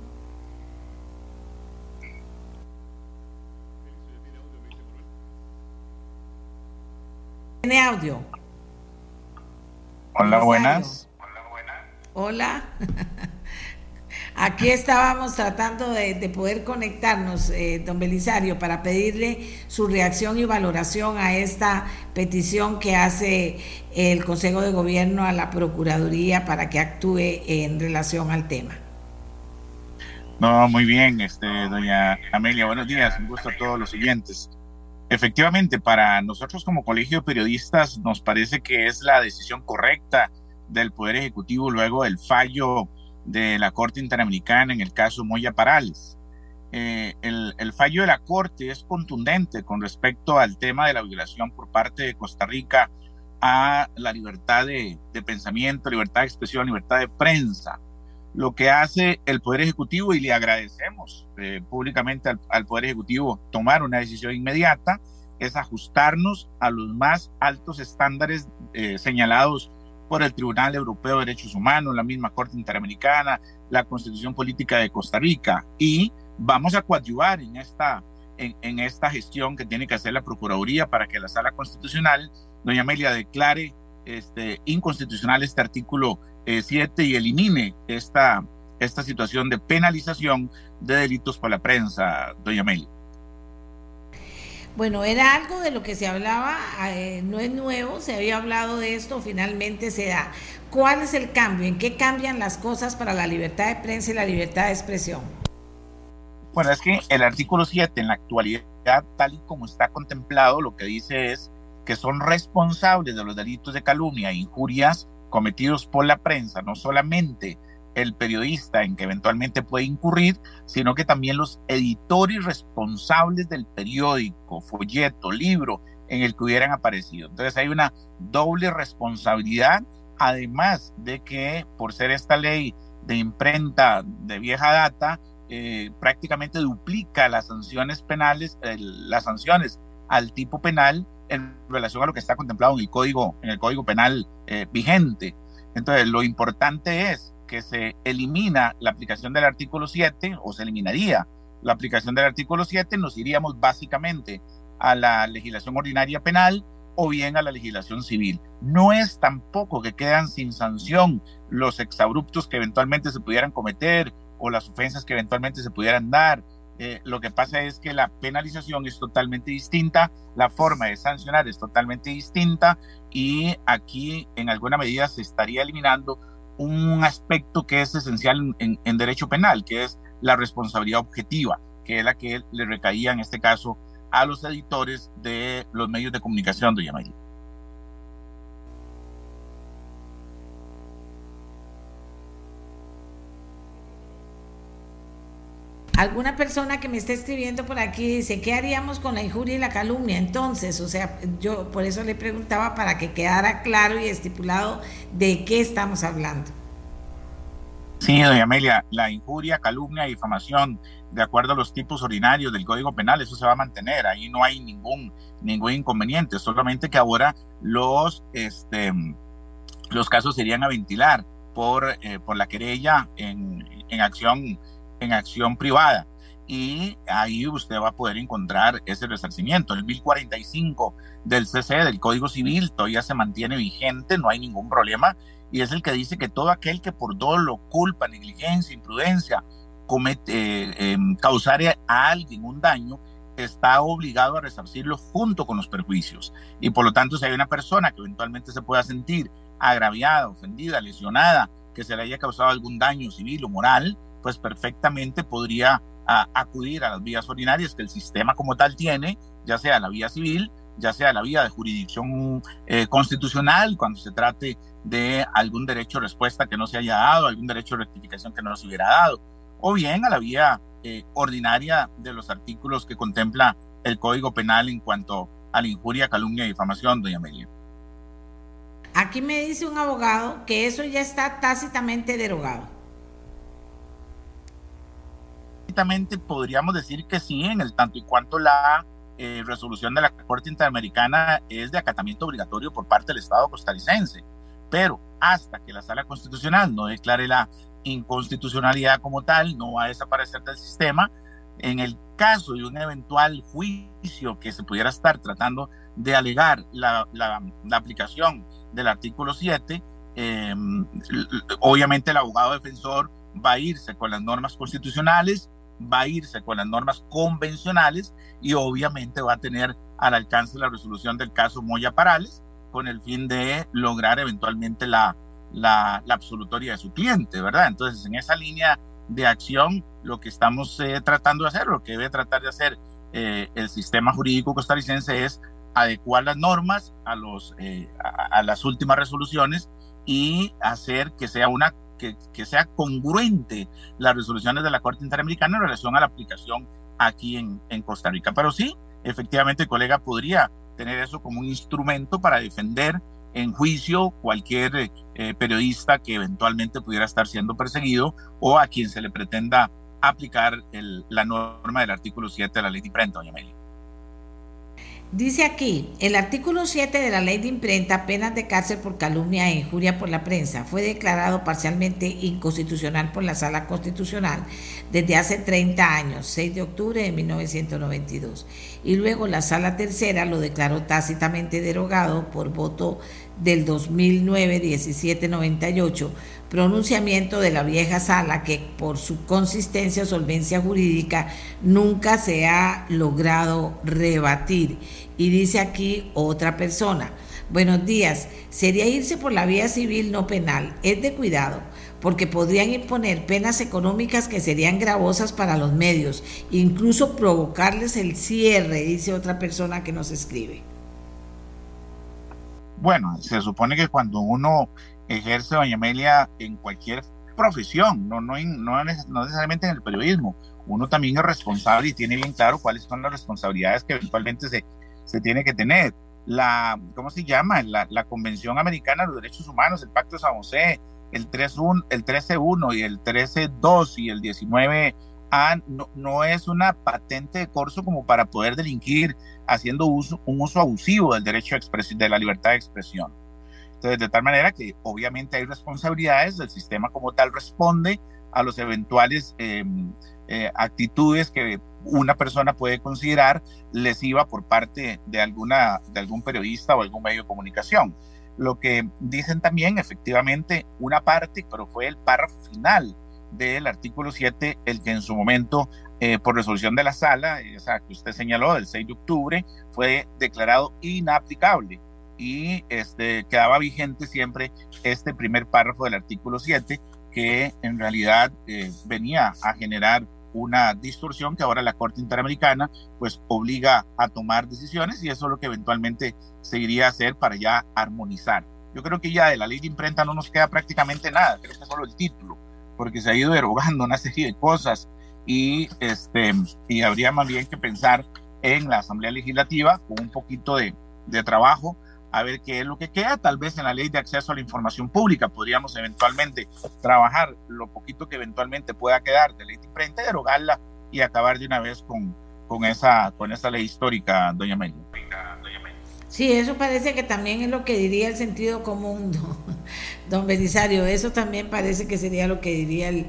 ¿Tiene audio?
Hola, buenas.
Hola. Aquí estábamos tratando de, poder conectarnos, eh, don Belisario, para pedirle su reacción y valoración a esta petición que hace el Consejo de Gobierno a la Procuraduría para que actúe en relación al tema.
No, muy bien, este, doña Amelia, buenos días, un gusto a todos los siguientes. Efectivamente, para nosotros como colegio de periodistas nos parece que es la decisión correcta del Poder Ejecutivo luego del fallo de la Corte Interamericana en el caso Moya Parales. Eh, el, fallo de la Corte es contundente con respecto al tema de la violación por parte de Costa Rica a la libertad de, pensamiento, libertad de expresión, libertad de prensa. Lo que hace el Poder Ejecutivo, y le agradecemos eh, públicamente al, al, Poder Ejecutivo tomar una decisión inmediata, es ajustarnos a los más altos estándares eh, señalados por el Tribunal Europeo de Derechos Humanos, la misma Corte Interamericana, la Constitución Política de Costa Rica y vamos a coadyuvar en esta, en, en, esta gestión que tiene que hacer la Procuraduría para que la Sala Constitucional, doña Amelia, declare este, inconstitucional este artículo 7 eh, y elimine esta, esta situación de penalización de delitos por la prensa, doña Amelia.
Bueno, era algo de lo que se hablaba, eh, no es nuevo, se había hablado de esto, finalmente se da. ¿Cuál es el cambio? ¿En qué cambian las cosas para la libertad de prensa y la libertad de expresión?
Bueno, es que el artículo 7 en la actualidad, tal y como está contemplado, lo que dice es que son responsables de los delitos de calumnia e injurias cometidos por la prensa, no solamente el periodista en que eventualmente puede incurrir, sino que también los editores responsables del periódico, folleto, libro en el que hubieran aparecido. Entonces hay una doble responsabilidad, además de que por ser esta ley de imprenta de vieja data, eh, prácticamente duplica las sanciones penales, las sanciones al tipo penal en relación a lo que está contemplado en el código, en el código penal eh, vigente. Entonces, lo importante es que se elimina la aplicación del artículo 7 o se eliminaría la aplicación del artículo 7, nos iríamos básicamente a la legislación ordinaria penal o bien a la legislación civil. No es tampoco que quedan sin sanción los exabruptos que eventualmente se pudieran cometer o las ofensas que eventualmente se pudieran dar. Eh, lo que pasa es que la penalización es totalmente distinta, la forma de sancionar es totalmente distinta y aquí en alguna medida se estaría eliminando un aspecto que es esencial en, derecho penal, que es la responsabilidad objetiva, que es la que le recaía en este caso a los editores de los medios de comunicación, doña María.
Alguna persona que me está escribiendo por aquí dice, ¿qué haríamos con la injuria y la calumnia? Entonces, o sea, yo por eso le preguntaba para que quedara claro y estipulado de qué estamos hablando.
Sí, doña Amelia, la injuria, calumnia difamación, de acuerdo a los tipos ordinarios del Código Penal, eso se va a mantener, ahí no hay ningún, ningún inconveniente, solamente que ahora los, este, los casos serían a ventilar por, eh, por la querella en, en acción en acción privada y ahí usted va a poder encontrar ese resarcimiento. El 1045 del CC, del Código Civil, todavía se mantiene vigente, no hay ningún problema, y es el que dice que todo aquel que por dolo, culpa, negligencia, imprudencia, comete, eh, eh, causar a alguien un daño, está obligado a resarcirlo junto con los perjuicios. Y por lo tanto, si hay una persona que eventualmente se pueda sentir agraviada, ofendida, lesionada, que se le haya causado algún daño civil o moral, pues perfectamente podría acudir a las vías ordinarias que el sistema como tal tiene, ya sea la vía civil, ya sea la vía de jurisdicción eh, constitucional, cuando se trate de algún derecho de respuesta que no se haya dado, algún derecho de rectificación que no se hubiera dado, o bien a la vía eh, ordinaria de los artículos que contempla el Código Penal en cuanto a la injuria, calumnia y difamación, doña Amelia.
Aquí me dice un abogado que eso ya está tácitamente derogado.
Podríamos decir que sí, en el tanto y cuanto la eh, resolución de la Corte Interamericana es de acatamiento obligatorio por parte del Estado costarricense. Pero hasta que la Sala Constitucional no declare la inconstitucionalidad como tal, no va a desaparecer del sistema. En el caso de un eventual juicio que se pudiera estar tratando de alegar la, la, la aplicación del artículo 7, eh, obviamente el abogado defensor va a irse con las normas constitucionales va a irse con las normas convencionales y obviamente va a tener al alcance la resolución del caso Moya Parales con el fin de lograr eventualmente la, la, la absolutoria de su cliente, ¿verdad? Entonces, en esa línea de acción, lo que estamos eh, tratando de hacer, lo que debe tratar de hacer eh, el sistema jurídico costarricense es adecuar las normas a, los, eh, a, las últimas resoluciones y hacer que sea una que, que, sea congruente las resoluciones de la Corte Interamericana en relación a la aplicación aquí en, en Costa Rica. Pero sí, efectivamente el colega podría tener eso como un instrumento para defender en juicio cualquier eh, periodista que eventualmente pudiera estar siendo perseguido o a quien se le pretenda aplicar el, la norma del artículo 7 de la ley de imprenta, doña Amelia.
Dice aquí, el artículo 7 de la ley de imprenta, penas de cárcel por calumnia e injuria por la prensa, fue declarado parcialmente inconstitucional por la Sala Constitucional desde hace 30 años, 6 de octubre de 1992. Y luego la Sala Tercera lo declaró tácitamente derogado por voto del 2009-1798 pronunciamiento de la vieja sala que por su consistencia solvencia jurídica nunca se ha logrado rebatir. Y dice aquí otra persona, buenos días, sería irse por la vía civil no penal, es de cuidado, porque podrían imponer penas económicas que serían gravosas para los medios, incluso provocarles el cierre, dice otra persona que nos escribe.
Bueno, se supone que cuando uno ejerce doña Amelia en cualquier profesión, no, no, no, necesariamente en el periodismo. Uno también es responsable y tiene bien claro cuáles son las responsabilidades que eventualmente se, se tiene que tener. La, ¿cómo se llama? La, la Convención Americana de los Derechos Humanos, el Pacto de San José, el 13.1 el 13 y el 13.2 y el 19A no, no, es una patente de corso como para poder delinquir haciendo uso, un uso abusivo del derecho a expresión, de la libertad de expresión. De tal manera que obviamente hay responsabilidades, el sistema como tal responde a los eventuales em, eh, actitudes que una persona puede considerar lesiva por parte de, alguna, de algún periodista o algún medio de comunicación. Lo que dicen también, efectivamente, una parte, pero fue el párrafo final del artículo 7, el que en su momento, eh, por resolución de la sala, esa que usted señaló, del 6 de octubre, fue declarado inaplicable y este, quedaba vigente siempre este primer párrafo del artículo 7, que en realidad eh, venía a generar una distorsión que ahora la Corte Interamericana pues obliga a tomar decisiones y eso es lo que eventualmente seguiría a hacer para ya armonizar. Yo creo que ya de la ley de imprenta no nos queda prácticamente nada, creo que solo el título, porque se ha ido derogando una serie de cosas y, este, y habría más bien que pensar en la Asamblea Legislativa con un poquito de, de trabajo a ver qué es lo que queda. Tal vez en la ley de acceso a la información pública podríamos eventualmente trabajar lo poquito que eventualmente pueda quedar de ley de imprenta, derogarla y acabar de una vez con, con, esa, con esa ley histórica, doña Meli.
Sí, eso parece que también es lo que diría el sentido común, don, Belisario. Eso también parece que sería lo que diría el,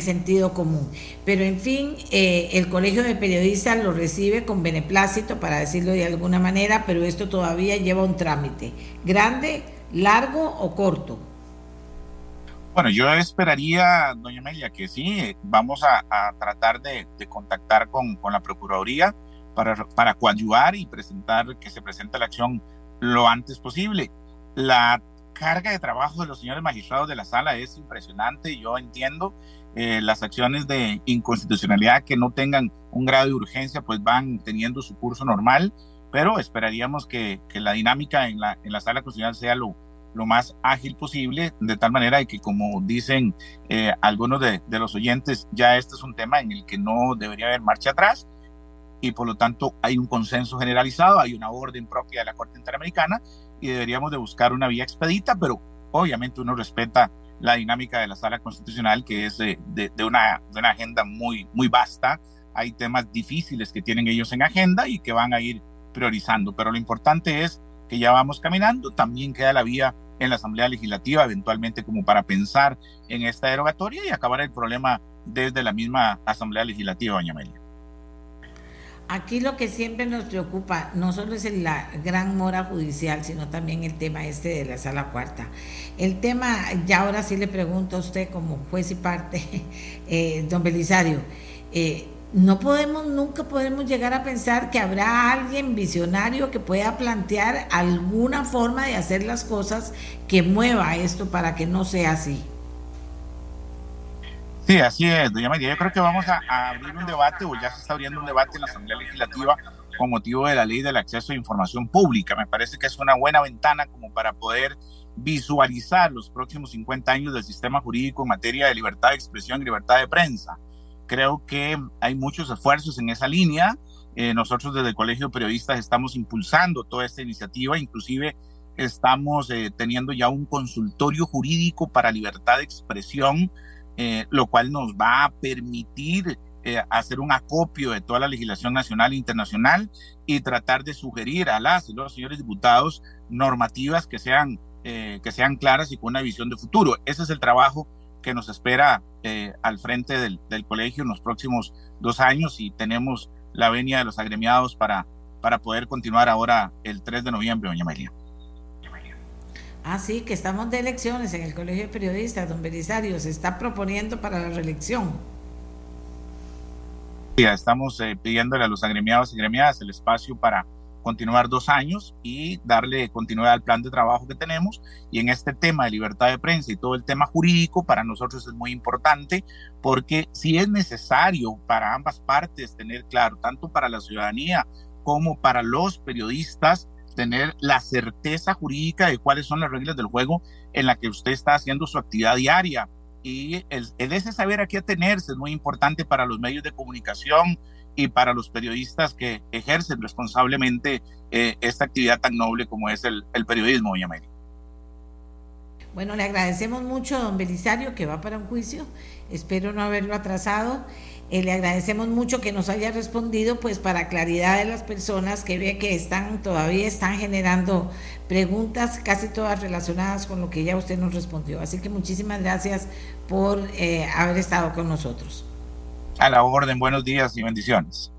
sentido común. Pero en fin, eh, el Colegio de Periodistas lo recibe con beneplácito, para decirlo de alguna manera, pero esto todavía lleva un trámite. ¿Grande, largo o corto?
Bueno, yo esperaría, doña Amelia, que sí, vamos a, tratar de, contactar con, con la Procuraduría para, para coadyuvar y presentar que se presente la acción lo antes posible. La carga de trabajo de los señores magistrados de la sala es impresionante. Yo entiendo eh, las acciones de inconstitucionalidad que no tengan un grado de urgencia, pues van teniendo su curso normal, pero esperaríamos que, que la dinámica en la, en la sala constitucional sea lo, lo más ágil posible, de tal manera que, como dicen eh, algunos de, de, los oyentes, ya este es un tema en el que no debería haber marcha atrás y por lo tanto hay un consenso generalizado, hay una orden propia de la Corte Interamericana y deberíamos de buscar una vía expedita, pero obviamente uno respeta la dinámica de la sala constitucional que es de, de, una, de una agenda muy, muy vasta, hay temas difíciles que tienen ellos en agenda y que van a ir priorizando, pero lo importante es que ya vamos caminando, también queda la vía en la Asamblea Legislativa, eventualmente como para pensar en esta derogatoria y acabar el problema desde la misma Asamblea Legislativa, doña Amelia.
Aquí lo que siempre nos preocupa no solo es la gran mora judicial, sino también el tema este de la sala cuarta. El tema, ya ahora sí le pregunto a usted como juez y parte, eh, don Belisario, eh, no podemos, nunca podemos llegar a pensar que habrá alguien visionario que pueda plantear alguna forma de hacer las cosas que mueva esto para que no sea así.
Sí, así es, doña María. Yo creo que vamos a, abrir un debate, o ya se está abriendo un debate en la Asamblea Legislativa con motivo de la ley del acceso a información pública. Me parece que es una buena ventana como para poder visualizar los próximos 50 años del sistema jurídico en materia de libertad de expresión y libertad de prensa. Creo que hay muchos esfuerzos en esa línea. Eh, nosotros desde el Colegio de Periodistas estamos impulsando toda esta iniciativa, inclusive estamos eh, teniendo ya un consultorio jurídico para libertad de expresión, eh, lo cual nos va a permitir hacer un acopio de toda la legislación nacional e internacional y tratar de sugerir a las y los señores diputados normativas que sean, que sean claras y con una visión de futuro. Ese es el trabajo que nos espera al frente del, del colegio en los próximos dos años y tenemos la venia de los agremiados para, para poder continuar ahora el 3 de noviembre, doña María.
Ah, sí, que estamos de elecciones en el Colegio de Periodistas, don Belisario, se está proponiendo para la reelección.
Estamos eh, pidiéndole a los agremiados y agremiadas el espacio para continuar dos años y darle continuidad al plan de trabajo que tenemos. Y en este tema de libertad de prensa y todo el tema jurídico, para nosotros es muy importante porque si es necesario para ambas partes tener claro, tanto para la ciudadanía como para los periodistas, tener la certeza jurídica de cuáles son las reglas del juego en la que usted está haciendo su actividad diaria. Y el, el ese saber a qué atenerse es muy importante para los medios de comunicación, y para los periodistas que ejercen responsablemente eh, esta actividad tan noble como es el, periodismo, doña Mary.
Bueno, le agradecemos mucho don Belisario que va para un juicio. Espero no haberlo atrasado. Eh, le agradecemos mucho que nos haya respondido, pues para claridad de las personas que ve que están todavía están generando preguntas, casi todas relacionadas con lo que ya usted nos respondió. Así que muchísimas gracias por eh, haber estado con nosotros.
A la orden, buenos días y bendiciones.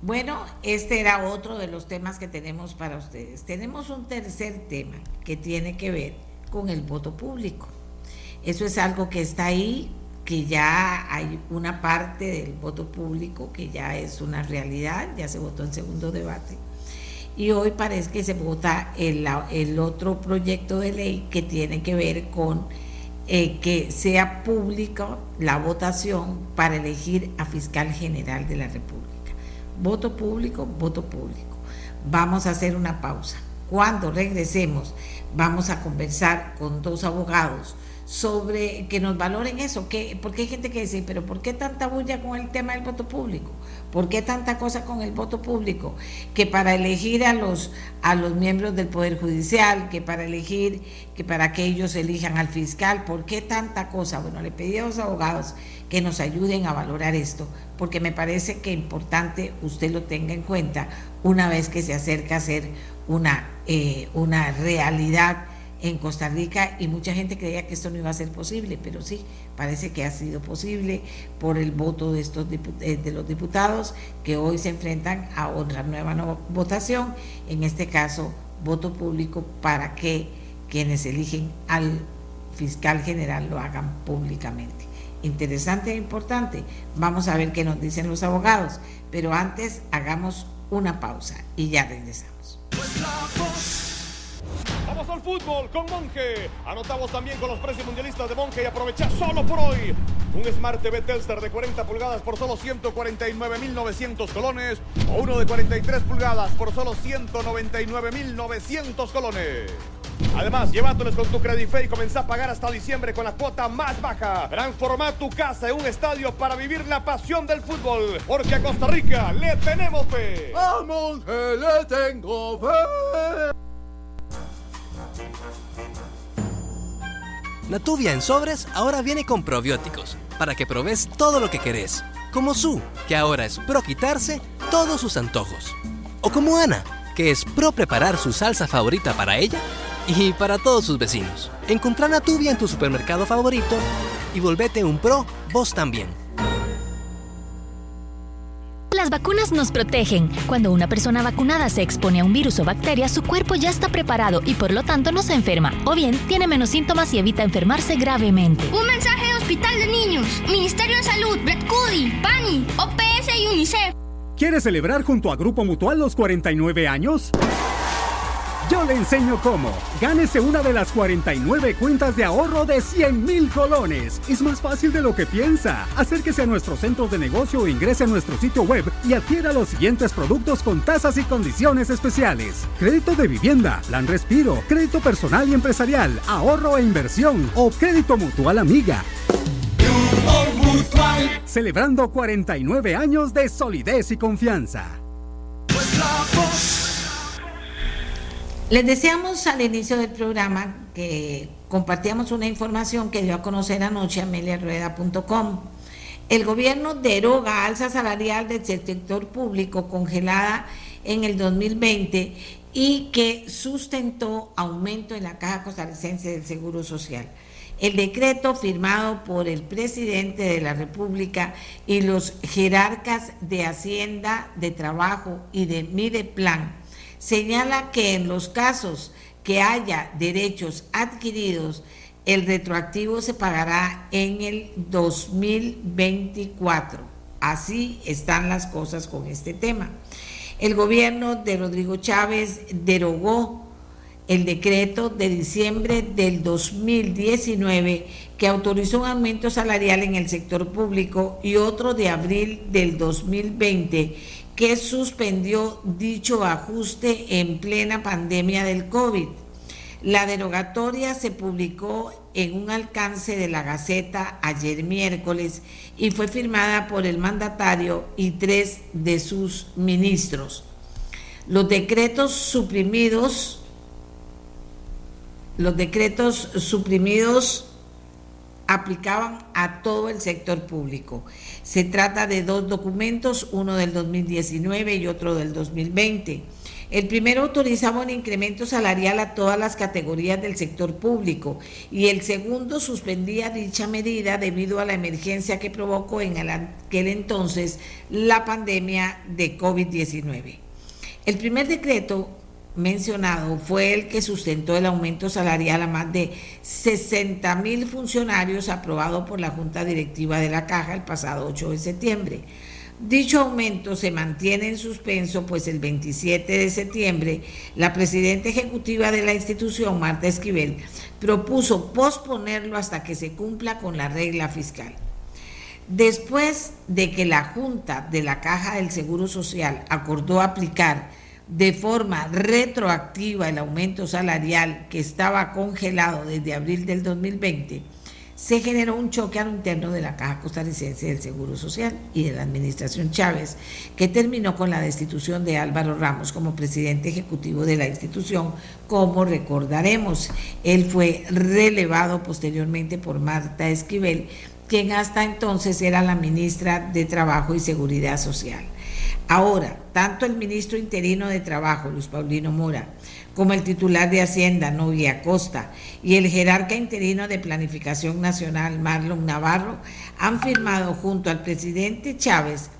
Bueno, este era otro de los temas que tenemos para ustedes. Tenemos un tercer tema que tiene que ver con el voto público. Eso es algo que está ahí, que ya hay una parte del voto público que ya es una realidad, ya se votó en segundo debate. Y hoy parece que se vota el, el otro proyecto de ley que tiene que ver con eh, que sea pública la votación para elegir a fiscal general de la República. Voto público, voto público. Vamos a hacer una pausa. Cuando regresemos, vamos a conversar con dos abogados sobre que nos valoren eso, que, porque hay gente que dice, pero ¿por qué tanta bulla con el tema del voto público? ¿Por qué tanta cosa con el voto público? Que para elegir a los, a los miembros del Poder Judicial, que para elegir, que para que ellos elijan al fiscal, ¿por qué tanta cosa? Bueno, le pedí a los abogados que nos ayuden a valorar esto, porque me parece que importante usted lo tenga en cuenta una vez que se acerca a ser una, eh, una realidad en Costa Rica y mucha gente creía que esto no iba a ser posible, pero sí, parece que ha sido posible por el voto de, estos eh, de los diputados que hoy se enfrentan a otra nueva votación, en este caso voto público para que quienes eligen al fiscal general lo hagan públicamente. Interesante e importante. Vamos a ver qué nos dicen los abogados, pero antes hagamos una pausa y ya regresamos.
Vamos al fútbol con Monje. Anotamos también con los precios mundialistas de Monje y aprovecha solo por hoy. Un Smart TV Telstar de 40 pulgadas por solo 149.900 colones o uno de 43 pulgadas por solo 199.900 colones. Además, llévatelos con tu Fe y comenzá a pagar hasta diciembre con la cuota más baja. Transforma tu casa en un estadio para vivir la pasión del fútbol. Porque a Costa Rica le tenemos fe.
¡Vamos, que le tengo fe!
Natuvia en sobres ahora viene con probióticos, para que probes todo lo que querés. Como Su, que ahora es pro quitarse todos sus antojos. O como Ana, que es pro preparar su salsa favorita para ella y para todos sus vecinos. Encontrá Natuvia en tu supermercado favorito y volvete un pro vos también.
Las vacunas nos protegen. Cuando una persona vacunada se expone a un virus o bacteria, su cuerpo ya está preparado y por lo tanto no se enferma. O bien, tiene menos síntomas y evita enfermarse gravemente.
Un mensaje de Hospital de Niños, Ministerio de Salud, Cudi, PANI, OPS y UNICEF.
¿Quieres celebrar junto a Grupo Mutual los 49 años? Yo le enseño cómo. Gánese una de las 49 cuentas de ahorro de 100 mil colones. Es más fácil de lo que piensa. Acérquese a nuestros centros de negocio o ingrese a nuestro sitio web y adquiera los siguientes productos con tasas y condiciones especiales. Crédito de vivienda, plan respiro, crédito personal y empresarial, ahorro e inversión o crédito mutual amiga. Celebrando 49 años de solidez y confianza.
Les deseamos al inicio del programa que compartíamos una información que dio a conocer anoche a meliarueda.com. El gobierno deroga alza salarial del sector público congelada en el 2020 y que sustentó aumento en la Caja Costarricense del Seguro Social. El decreto firmado por el presidente de la República y los jerarcas de Hacienda, de Trabajo y de Mideplan señala que en los casos que haya derechos adquiridos, el retroactivo se pagará en el 2024. Así están las cosas con este tema. El gobierno de Rodrigo Chávez derogó el decreto de diciembre del 2019 que autorizó un aumento salarial en el sector público y otro de abril del 2020 que suspendió dicho ajuste en plena pandemia del COVID. La derogatoria se publicó en un alcance de la Gaceta ayer miércoles y fue firmada por el mandatario y tres de sus ministros. Los decretos suprimidos, los decretos suprimidos aplicaban a todo el sector público. Se trata de dos documentos, uno del 2019 y otro del 2020. El primero autorizaba un incremento salarial a todas las categorías del sector público y el segundo suspendía dicha medida debido a la emergencia que provocó en aquel entonces la pandemia de COVID-19. El primer decreto mencionado fue el que sustentó el aumento salarial a más de 60 mil funcionarios aprobado por la Junta Directiva de la Caja el pasado 8 de septiembre. Dicho aumento se mantiene en suspenso, pues el 27 de septiembre la presidenta ejecutiva de la institución, Marta Esquivel, propuso posponerlo hasta que se cumpla con la regla fiscal. Después de que la Junta de la Caja del Seguro Social acordó aplicar de forma retroactiva el aumento salarial que estaba congelado desde abril del 2020, se generó un choque a lo interno de la Caja Costarricense del Seguro Social y de la Administración Chávez, que terminó con la destitución de Álvaro Ramos como presidente ejecutivo de la institución, como recordaremos. Él fue relevado posteriormente por Marta Esquivel, quien hasta entonces era la ministra de Trabajo y Seguridad Social. Ahora, tanto el ministro interino de Trabajo, Luis Paulino Mora, como el titular de Hacienda, Novia Costa, y el jerarca interino de Planificación Nacional, Marlon Navarro, han firmado junto al presidente Chávez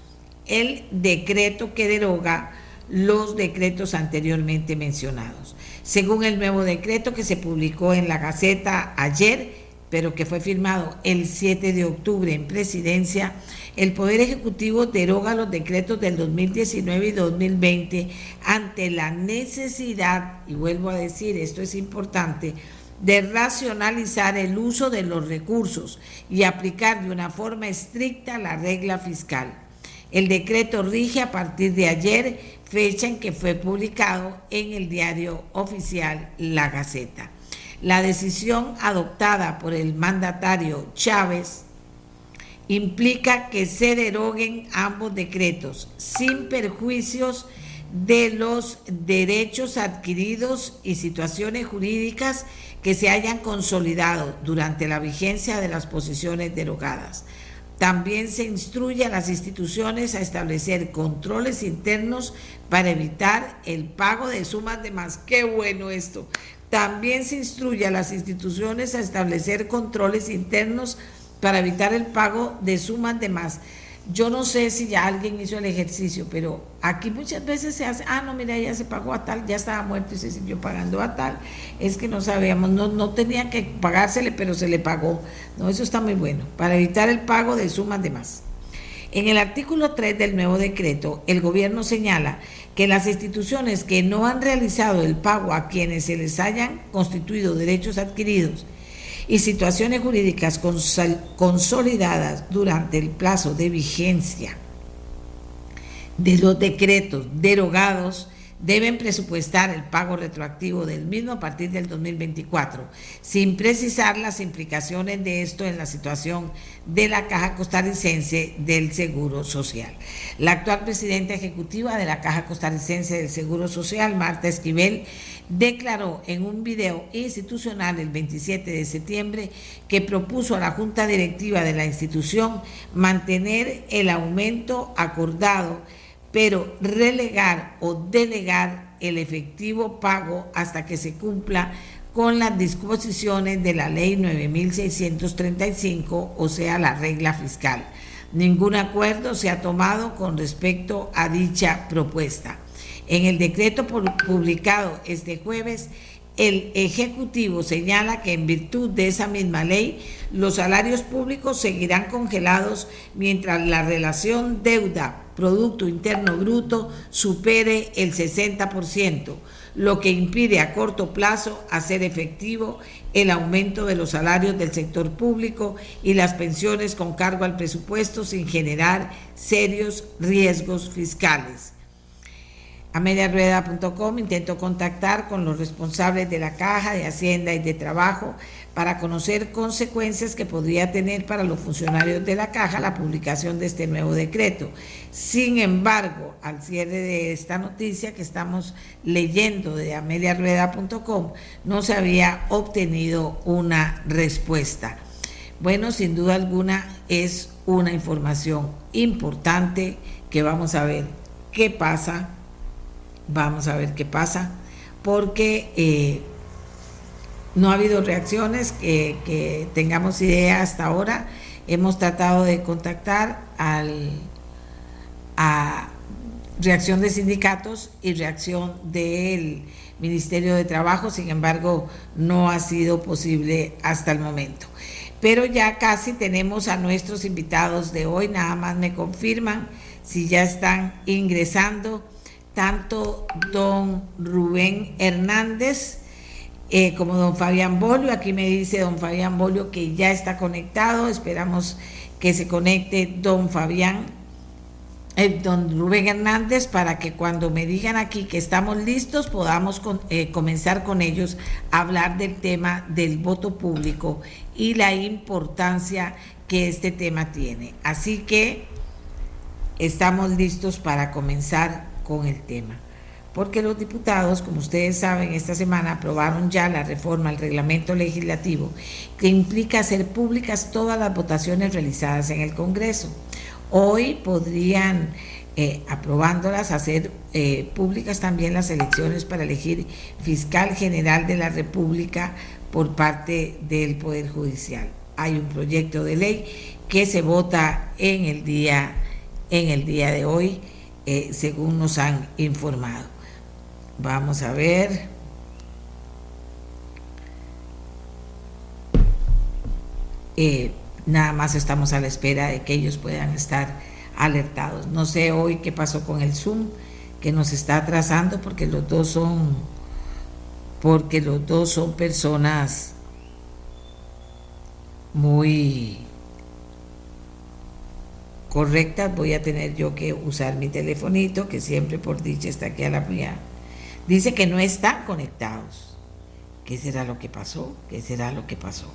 el decreto que deroga los decretos anteriormente mencionados. Según el nuevo decreto que se publicó en la Gaceta ayer, pero que fue firmado el 7 de octubre en presidencia, el Poder Ejecutivo deroga los decretos del 2019 y 2020 ante la necesidad, y vuelvo a decir, esto es importante, de racionalizar el uso de los recursos y aplicar de una forma estricta la regla fiscal. El decreto rige a partir de ayer, fecha en que fue publicado en el diario oficial La Gaceta. La decisión adoptada por el mandatario Chávez implica que se deroguen ambos decretos sin perjuicios de los derechos adquiridos y situaciones jurídicas que se hayan consolidado durante la vigencia de las posiciones derogadas. También se instruye a las instituciones a establecer controles internos para evitar el pago de sumas de más. Qué bueno esto. También se instruye a las instituciones a establecer controles internos para evitar el pago de sumas de más. Yo no sé si ya alguien hizo el ejercicio, pero aquí muchas veces se hace, ah, no, mira, ya se pagó a tal, ya estaba muerto y se siguió pagando a tal. Es que no sabíamos, no, no tenía que pagársele, pero se le pagó. No, eso está muy bueno, para evitar el pago de sumas de más. En el artículo 3 del nuevo decreto, el gobierno señala que las instituciones que no han realizado el pago a quienes se les hayan constituido derechos adquiridos y situaciones jurídicas consolidadas durante el plazo de vigencia de los decretos derogados deben presupuestar el pago retroactivo del mismo a partir del 2024, sin precisar las implicaciones de esto en la situación de la Caja Costarricense del Seguro Social. La actual presidenta ejecutiva de la Caja Costarricense del Seguro Social, Marta Esquivel, declaró en un video institucional el 27 de septiembre que propuso a la Junta Directiva de la institución mantener el aumento acordado pero relegar o delegar el efectivo pago hasta que se cumpla con las disposiciones de la ley 9635, o sea, la regla fiscal. Ningún acuerdo se ha tomado con respecto a dicha propuesta. En el decreto publicado este jueves, el Ejecutivo señala que en virtud de esa misma ley, los salarios públicos seguirán congelados mientras la relación deuda-Producto Interno Bruto supere el 60%, lo que impide a corto plazo hacer efectivo el aumento de los salarios del sector público y las pensiones con cargo al presupuesto sin generar serios riesgos fiscales a mediarueda.com intento contactar con los responsables de la Caja de Hacienda y de Trabajo para conocer consecuencias que podría tener para los funcionarios de la Caja la publicación de este nuevo decreto. Sin embargo, al cierre de esta noticia que estamos leyendo de ameliarueda.com, no se había obtenido una respuesta. Bueno, sin duda alguna es una información importante que vamos a ver qué pasa Vamos a ver qué pasa, porque eh, no ha habido reacciones que, tengamos idea hasta ahora. Hemos tratado de contactar al, a reacción de sindicatos y reacción del Ministerio de Trabajo, sin embargo, no ha sido posible hasta el momento. Pero ya casi tenemos a nuestros invitados de hoy, nada más me confirman si ya están ingresando tanto don Rubén Hernández eh, como don Fabián Bolio. Aquí me dice don Fabián Bolio que ya está conectado. Esperamos que se conecte don Fabián, eh, don Rubén Hernández, para que cuando me digan aquí que estamos listos podamos eh, comenzar con ellos a hablar del tema del voto público y la importancia que este tema tiene. Así que estamos listos para comenzar con el tema. Porque los diputados, como ustedes saben, esta semana aprobaron ya la reforma al reglamento legislativo que implica hacer públicas todas las votaciones realizadas en el Congreso. Hoy podrían, eh, aprobándolas, hacer eh, públicas también las elecciones para elegir fiscal general de la República por parte del Poder Judicial. Hay un proyecto de ley que se vota en el día, en el día de hoy eh, según nos han informado. Vamos a ver. Eh, nada más estamos a la espera de que ellos puedan estar alertados. No sé hoy qué pasó con el Zoom, que nos está atrasando porque los dos son, porque los dos son personas muy correctas, voy a tener yo que usar mi telefonito, que siempre por dicha está aquí a la mía. Dice que no están conectados. ¿Qué será lo que pasó? ¿Qué será lo que pasó?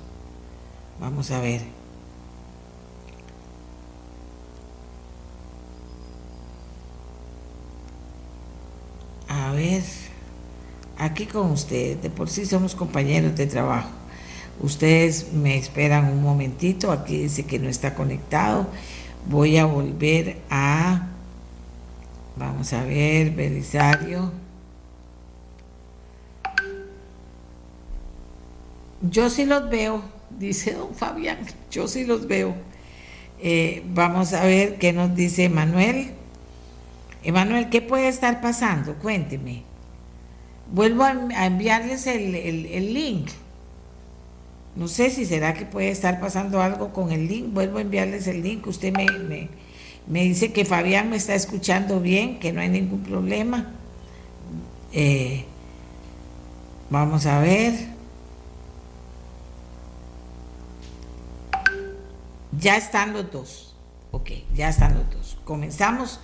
Vamos a ver. A ver, aquí con ustedes, de por sí somos compañeros de trabajo. Ustedes me esperan un momentito, aquí dice que no está conectado voy a volver a, vamos a ver, Belisario. Yo sí los veo, dice don Fabián, yo sí los veo. Eh, vamos a ver qué nos dice Emanuel. Emanuel, ¿qué puede estar pasando? Cuénteme. Vuelvo a enviarles el, el link. No sé si será que puede estar pasando algo con el link. Vuelvo a enviarles el link. Usted me, Me dice que Fabián me está escuchando bien, que no hay ningún problema. Eh, vamos a ver. Ya están los dos. Ok, ya están los dos. Comenzamos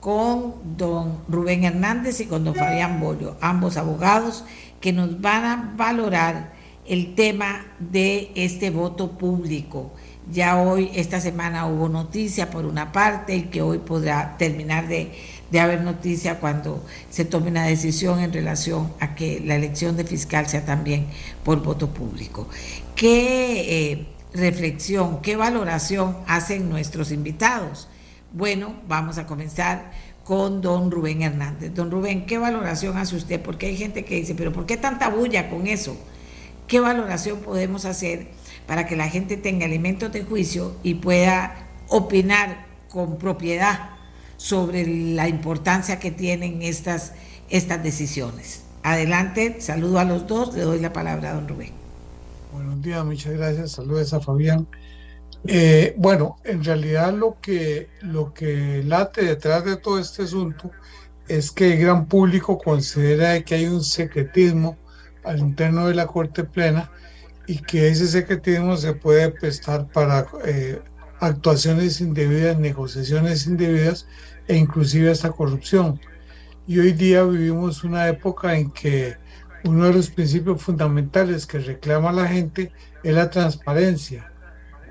con don Rubén Hernández y con don Fabián Bollo, ambos abogados que nos van a valorar el tema de este voto público. Ya hoy, esta semana hubo noticia por una parte y que hoy podrá terminar de, haber noticia cuando se tome una decisión en relación a que la elección de fiscal sea también por voto público. ¿Qué eh, reflexión, qué valoración hacen nuestros invitados? Bueno, vamos a comenzar con don Rubén Hernández. Don Rubén, ¿qué valoración hace usted? Porque hay gente que dice, pero ¿por qué tanta bulla con eso? ¿Qué valoración podemos hacer para que la gente tenga elementos de juicio y pueda opinar con propiedad sobre la importancia que tienen estas, estas decisiones? Adelante, saludo a los dos, le doy la palabra a don Rubén.
Buenos días, muchas gracias, saludos a Fabián. Eh, bueno, en realidad lo que, lo que late detrás de todo este asunto es que el gran público considera que hay un secretismo al interno de la Corte Plena y que ese secretismo se puede prestar para eh, actuaciones indebidas, negociaciones indebidas e inclusive hasta corrupción. Y hoy día vivimos una época en que uno de los principios fundamentales que reclama la gente es la transparencia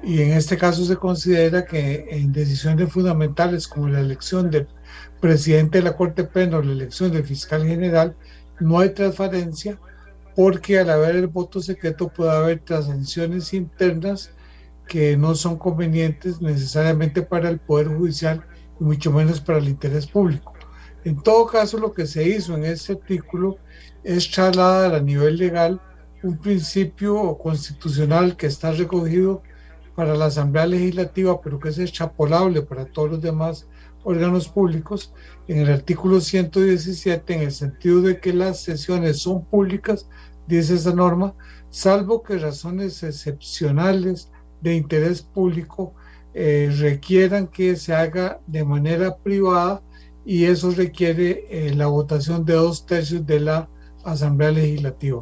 y en este caso se considera que en decisiones fundamentales como la elección del presidente de la Corte Plena o la elección del fiscal general, no hay transparencia porque al haber el voto secreto puede haber transacciones internas que no son convenientes necesariamente para el Poder Judicial y mucho menos para el interés público. En todo caso, lo que se hizo en este artículo es trasladar a nivel legal un principio constitucional que está recogido para la Asamblea Legislativa, pero que es extrapolable para todos los demás órganos públicos, en el artículo 117, en el sentido de que las sesiones son públicas, dice esa norma, salvo que razones excepcionales de interés público eh, requieran que se haga de manera privada y eso requiere eh, la votación de dos tercios de la Asamblea Legislativa.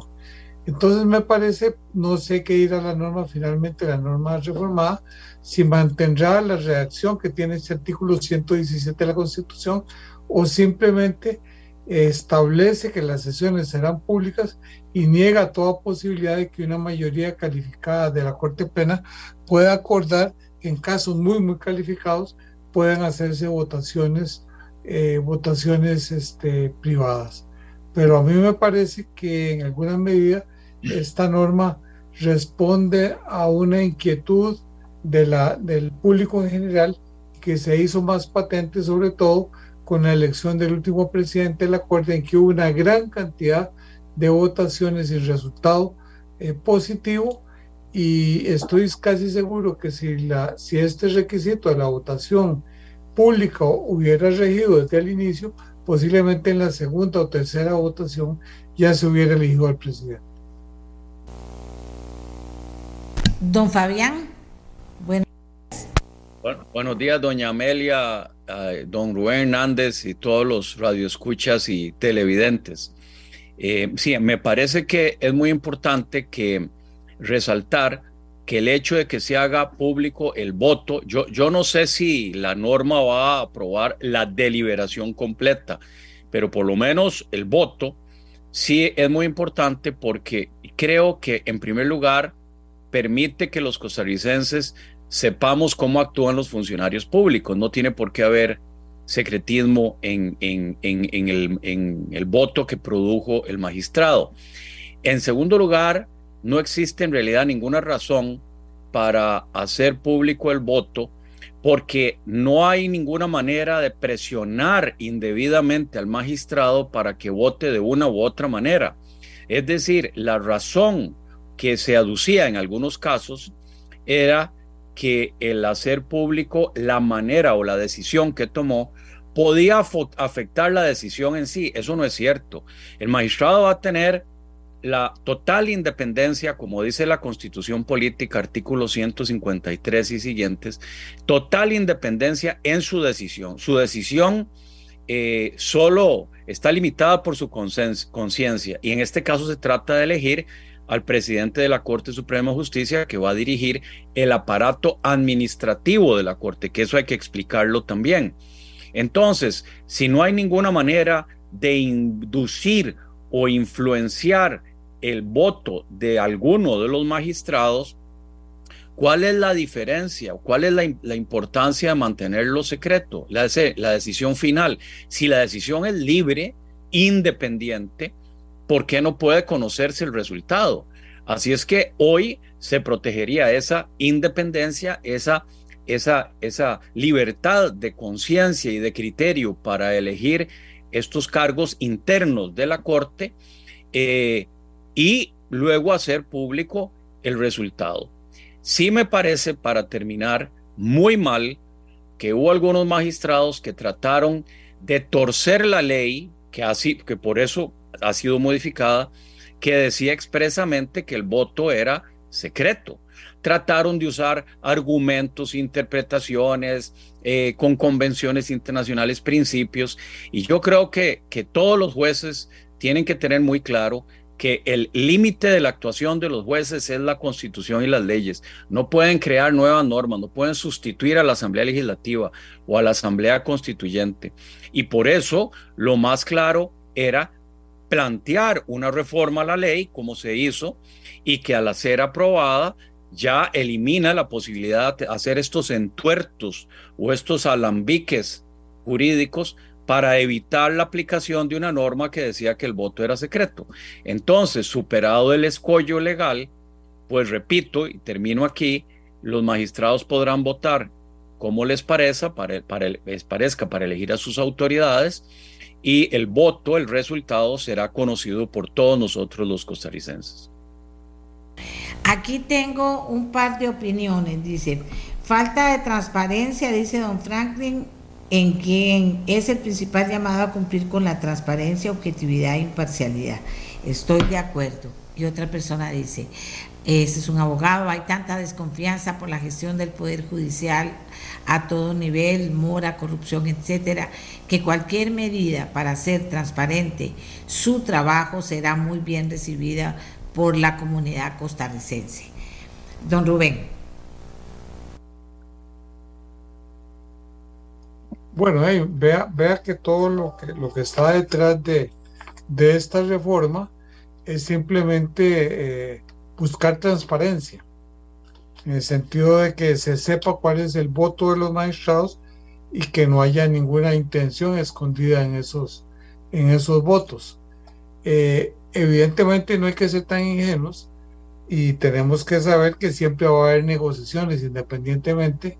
Entonces me parece, no sé qué irá la norma, finalmente la norma reformada, si mantendrá la redacción que tiene este artículo 117 de la Constitución o simplemente establece que las sesiones serán públicas y niega toda posibilidad de que una mayoría calificada de la Corte Plena pueda acordar en casos muy, muy calificados puedan hacerse votaciones, eh, votaciones este, privadas. Pero a mí me parece que en alguna medida esta norma responde a una inquietud de la, del público en general que se hizo más patente sobre todo con la elección del último presidente de la Corte en que hubo una gran cantidad de votaciones y resultado eh, positivo y estoy casi seguro que si, la, si este requisito de la votación pública hubiera regido desde el inicio, posiblemente en la segunda o tercera votación ya se hubiera elegido al presidente.
Don Fabián,
bueno. buenos días, doña Amelia, don Rubén Hernández y todos los radioescuchas y televidentes. Eh, sí, me parece que es muy importante que resaltar que el hecho de que se haga público el voto, yo, yo no sé si la norma va a aprobar la deliberación completa, pero por lo menos el voto sí es muy importante porque creo que en primer lugar permite que los costarricenses sepamos cómo actúan los funcionarios públicos. No tiene por qué haber secretismo en, el voto que produjo el magistrado. En segundo lugar, no existe en realidad ninguna razón para hacer público el voto porque no hay ninguna manera de presionar indebidamente al magistrado para que vote de una u otra manera. Es decir, la razón que se aducía en algunos casos era que el hacer público la manera o la decisión que tomó podía afectar la decisión en sí. Eso no es cierto. El magistrado va a tener la total independencia, como dice la Constitución Política, artículo 153 y siguientes, total independencia en su decisión. Su decisión eh, solo está limitada por su conciencia y en este caso se trata de elegir al presidente de la Corte Suprema de Justicia que va a dirigir el aparato administrativo de la Corte, que eso hay que explicarlo también. Entonces, si no hay ninguna manera de inducir o influenciar el voto de alguno de los magistrados, ¿cuál es la diferencia? ¿Cuál es la, importancia de mantenerlo secreto? La, la decisión final. Si la decisión es libre, independiente, ¿por qué no puede conocerse el resultado? Así es que hoy se protegería esa independencia, esa, esa, esa libertad de conciencia y de criterio para elegir estos cargos internos de la Corte eh, y luego hacer público el resultado. Sí me parece, para terminar, muy mal que hubo algunos magistrados que trataron de torcer la ley, que, así, que por eso ha sido modificada, que decía expresamente que el voto era secreto. Trataron de usar argumentos, interpretaciones, eh, con convenciones internacionales, principios, y yo creo que, que todos los jueces tienen que tener muy claro que el límite de la actuación de los jueces es la constitución y las leyes. No pueden crear nuevas normas, no pueden sustituir a la Asamblea Legislativa o a la Asamblea Constituyente. Y por eso lo más claro era plantear una reforma a la ley, como se hizo, y que al ser aprobada ya elimina la posibilidad de hacer estos entuertos o estos alambiques jurídicos para evitar la aplicación de una norma que decía que el voto era secreto. Entonces, superado el escollo legal, pues repito y termino aquí, los magistrados podrán votar como les parezca para, para, les parezca para elegir a sus autoridades y el voto, el resultado será conocido por todos nosotros los costarricenses.
Aquí tengo un par de opiniones, dice, falta de transparencia, dice don Franklin, en quien es el principal llamado a cumplir con la transparencia, objetividad e imparcialidad. Estoy de acuerdo. Y otra persona dice, ese es un abogado, hay tanta desconfianza por la gestión del Poder Judicial a todo nivel, mora, corrupción, etcétera, que cualquier medida para hacer transparente su trabajo será muy bien recibida por la comunidad costarricense. Don Rubén.
Bueno, vea, vea que todo lo que, lo que está detrás de, de esta reforma es simplemente eh, buscar transparencia en el sentido de que se sepa cuál es el voto de los magistrados y que no haya ninguna intención escondida en esos, en esos votos. Eh, evidentemente no hay que ser tan ingenuos y tenemos que saber que siempre va a haber negociaciones independientemente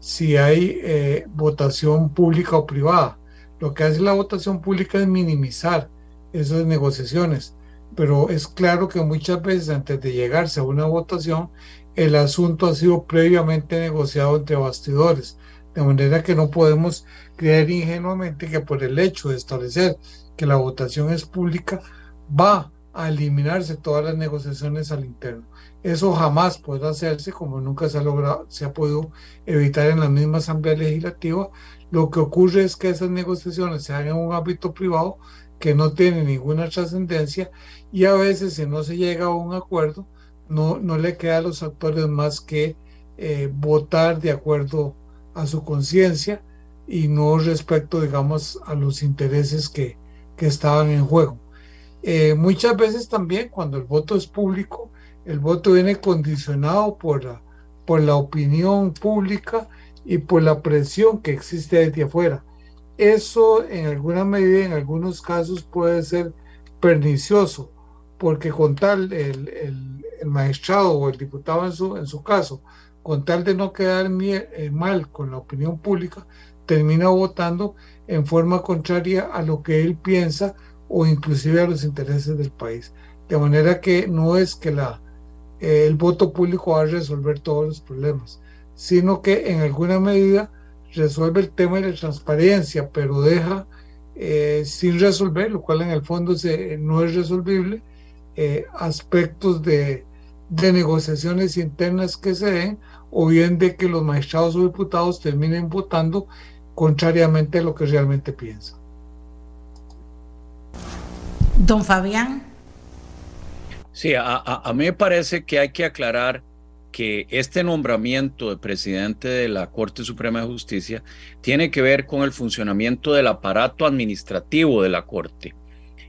si hay eh, votación pública o privada. Lo que hace la votación pública es minimizar esas negociaciones, pero es claro que muchas veces antes de llegarse a una votación el asunto ha sido previamente negociado entre bastidores, de manera que no podemos creer ingenuamente que por el hecho de establecer que la votación es pública va a eliminarse todas las negociaciones al interno. Eso jamás podrá hacerse, como nunca se ha logrado, se ha podido evitar en la misma Asamblea Legislativa. Lo que ocurre es que esas negociaciones se hagan en un ámbito privado que no tiene ninguna trascendencia y a veces si no se llega a un acuerdo, no, no le queda a los actores más que eh, votar de acuerdo a su conciencia y no respecto, digamos, a los intereses que, estaban en juego. Eh, muchas veces también cuando el voto es público, el voto viene condicionado por la, por la opinión pública y por la presión que existe desde afuera. Eso en alguna medida, en algunos casos puede ser pernicioso, porque con tal el, el magistrado o el diputado en su, en su caso, con tal de no quedar eh, mal con la opinión pública, termina votando en forma contraria a lo que él piensa o inclusive a los intereses del país. De manera que no es que la, eh, el voto público va a resolver todos los problemas, sino que en alguna medida resuelve el tema de la transparencia, pero deja eh, sin resolver, lo cual en el fondo se, no es resolvible, eh, aspectos de, de negociaciones internas que se den o bien de que los magistrados o diputados terminen votando contrariamente a lo que realmente piensan.
Don Fabián.
Sí, a, a, mí me parece que hay que aclarar que este nombramiento de presidente de la Corte Suprema de Justicia tiene que ver con el funcionamiento del aparato administrativo de la Corte.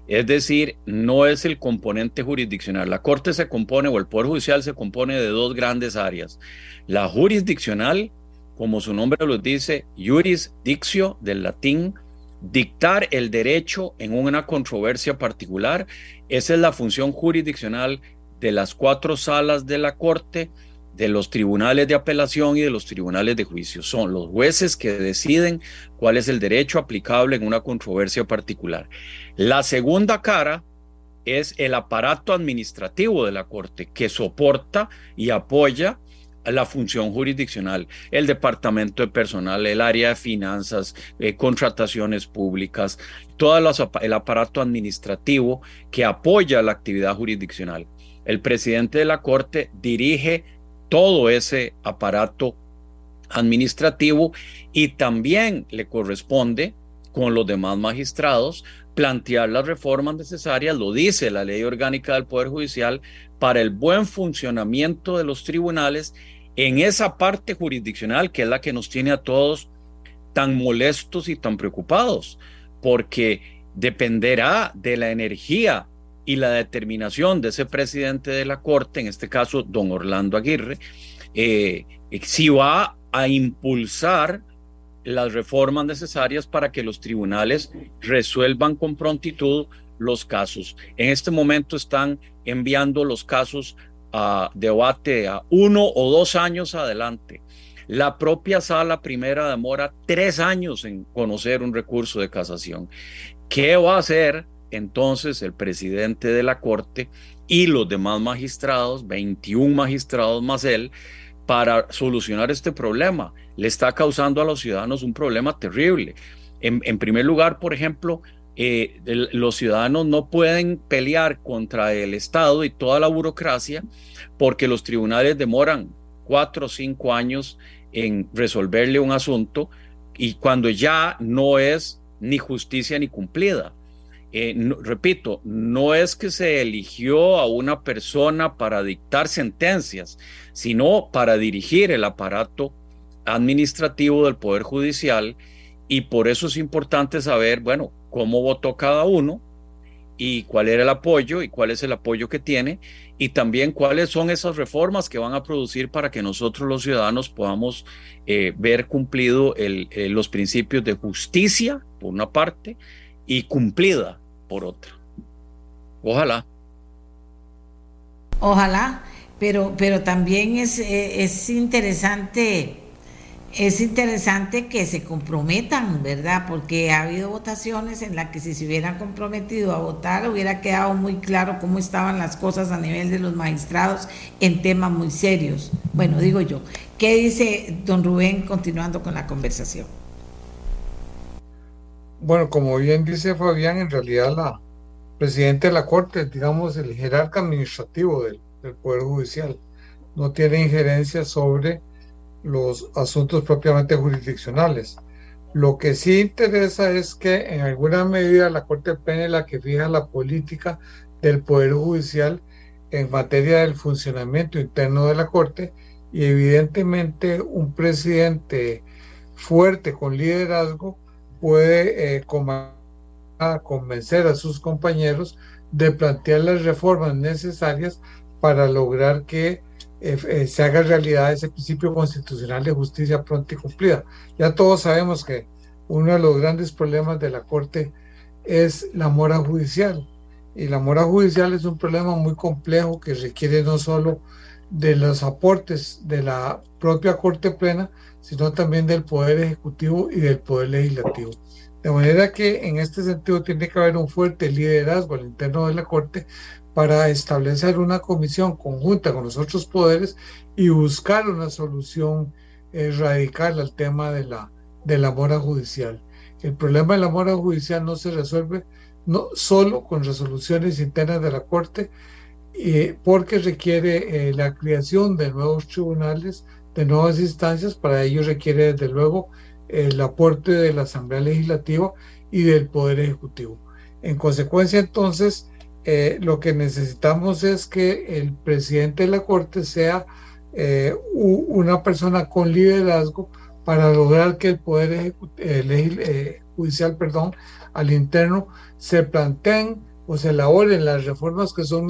Es decir, no es el componente jurisdiccional. La Corte se compone, o el Poder Judicial se compone de dos grandes áreas. La jurisdiccional, como su nombre lo dice, jurisdictio del latín, dictar el derecho en una controversia particular. Esa es la función jurisdiccional de las cuatro salas de la Corte, de los tribunales de apelación y de los tribunales de juicio. Son los jueces que deciden cuál es el derecho aplicable en una controversia particular. La segunda cara es el aparato administrativo de la Corte, que soporta y apoya la función jurisdiccional, el departamento de personal, el área de finanzas, eh, contrataciones públicas, todo el aparato administrativo que apoya la actividad jurisdiccional. El presidente de la Corte dirige todo ese aparato administrativo y también le corresponde con los demás magistrados plantear las reformas necesarias, lo dice la ley orgánica del Poder Judicial, para el buen funcionamiento de los tribunales en esa parte jurisdiccional que es la que nos tiene a todos tan molestos y tan preocupados, porque dependerá de la energía y la determinación de ese presidente de la Corte, en este caso don Orlando Aguirre, eh, si va a impulsar las reformas necesarias para que los tribunales resuelvan con prontitud los casos. En este momento están enviando los casos a debate a uno o dos años adelante. La propia sala primera demora tres años en conocer un recurso de casación. ¿Qué va a hacer entonces el presidente de la Corte y los demás magistrados, 21 magistrados más él, para solucionar este problema? Le está causando a los ciudadanos un problema terrible. En, primer lugar, por ejemplo, eh, los ciudadanos no pueden pelear contra el Estado y toda la burocracia porque los tribunales demoran cuatro o cinco años en resolverle un asunto y cuando ya no es ni justicia ni cumplida. Eh, repito, no es que se eligió a una persona para dictar sentencias, sino para dirigir el aparato administrativo del Poder Judicial y por eso es importante saber, bueno, cómo votó cada uno y cuál era el apoyo y cuál es el apoyo que tiene y también cuáles son esas reformas que van a producir para que nosotros los ciudadanos podamos eh, ver cumplido eh, los principios de justicia por una parte y cumplida por otra. Ojalá.
Ojalá, pero, pero también es, eh, es interesante es interesante que se comprometan, ¿verdad? Porque ha habido votaciones en las que si se hubieran comprometido a votar hubiera quedado muy claro cómo estaban las cosas a nivel de los magistrados en temas muy serios. Bueno, digo yo. ¿Qué dice don Rubén continuando con la conversación?
Bueno, como bien dice Fabián, en realidad la presidenta de la Corte, digamos, el jerarca administrativo del, Poder Judicial, no tiene injerencia sobre los asuntos propiamente jurisdiccionales. Lo que sí interesa es que en alguna medida la Corte es la que fija la política del Poder Judicial en materia del funcionamiento interno de la Corte y evidentemente un presidente fuerte con liderazgo puede eh, convencer a sus compañeros de plantear las reformas necesarias para lograr que eh, eh, se haga realidad ese principio constitucional de justicia pronta y cumplida. Ya todos sabemos que uno de los grandes problemas de la Corte es la mora judicial. Y la mora judicial es un problema muy complejo que requiere no solo de los aportes de la propia Corte Plena, sino también del Poder Ejecutivo y del Poder Legislativo. De manera que en este sentido tiene que haber un fuerte liderazgo al interno de la Corte para establecer una comisión conjunta con los otros poderes y buscar una solución eh, radical al tema de la, de la mora judicial. El problema de la mora judicial no se resuelve no solo con resoluciones internas de la Corte, porque requiere la creación de nuevos tribunales, de nuevas instancias, para ello requiere desde luego el aporte de la Asamblea Legislativa y del Poder Ejecutivo. En consecuencia, entonces, eh, lo que necesitamos es que el presidente de la Corte sea eh, una persona con liderazgo para lograr que el Poder eh, Judicial perdón, al interno se planteen o se elaboren las reformas que son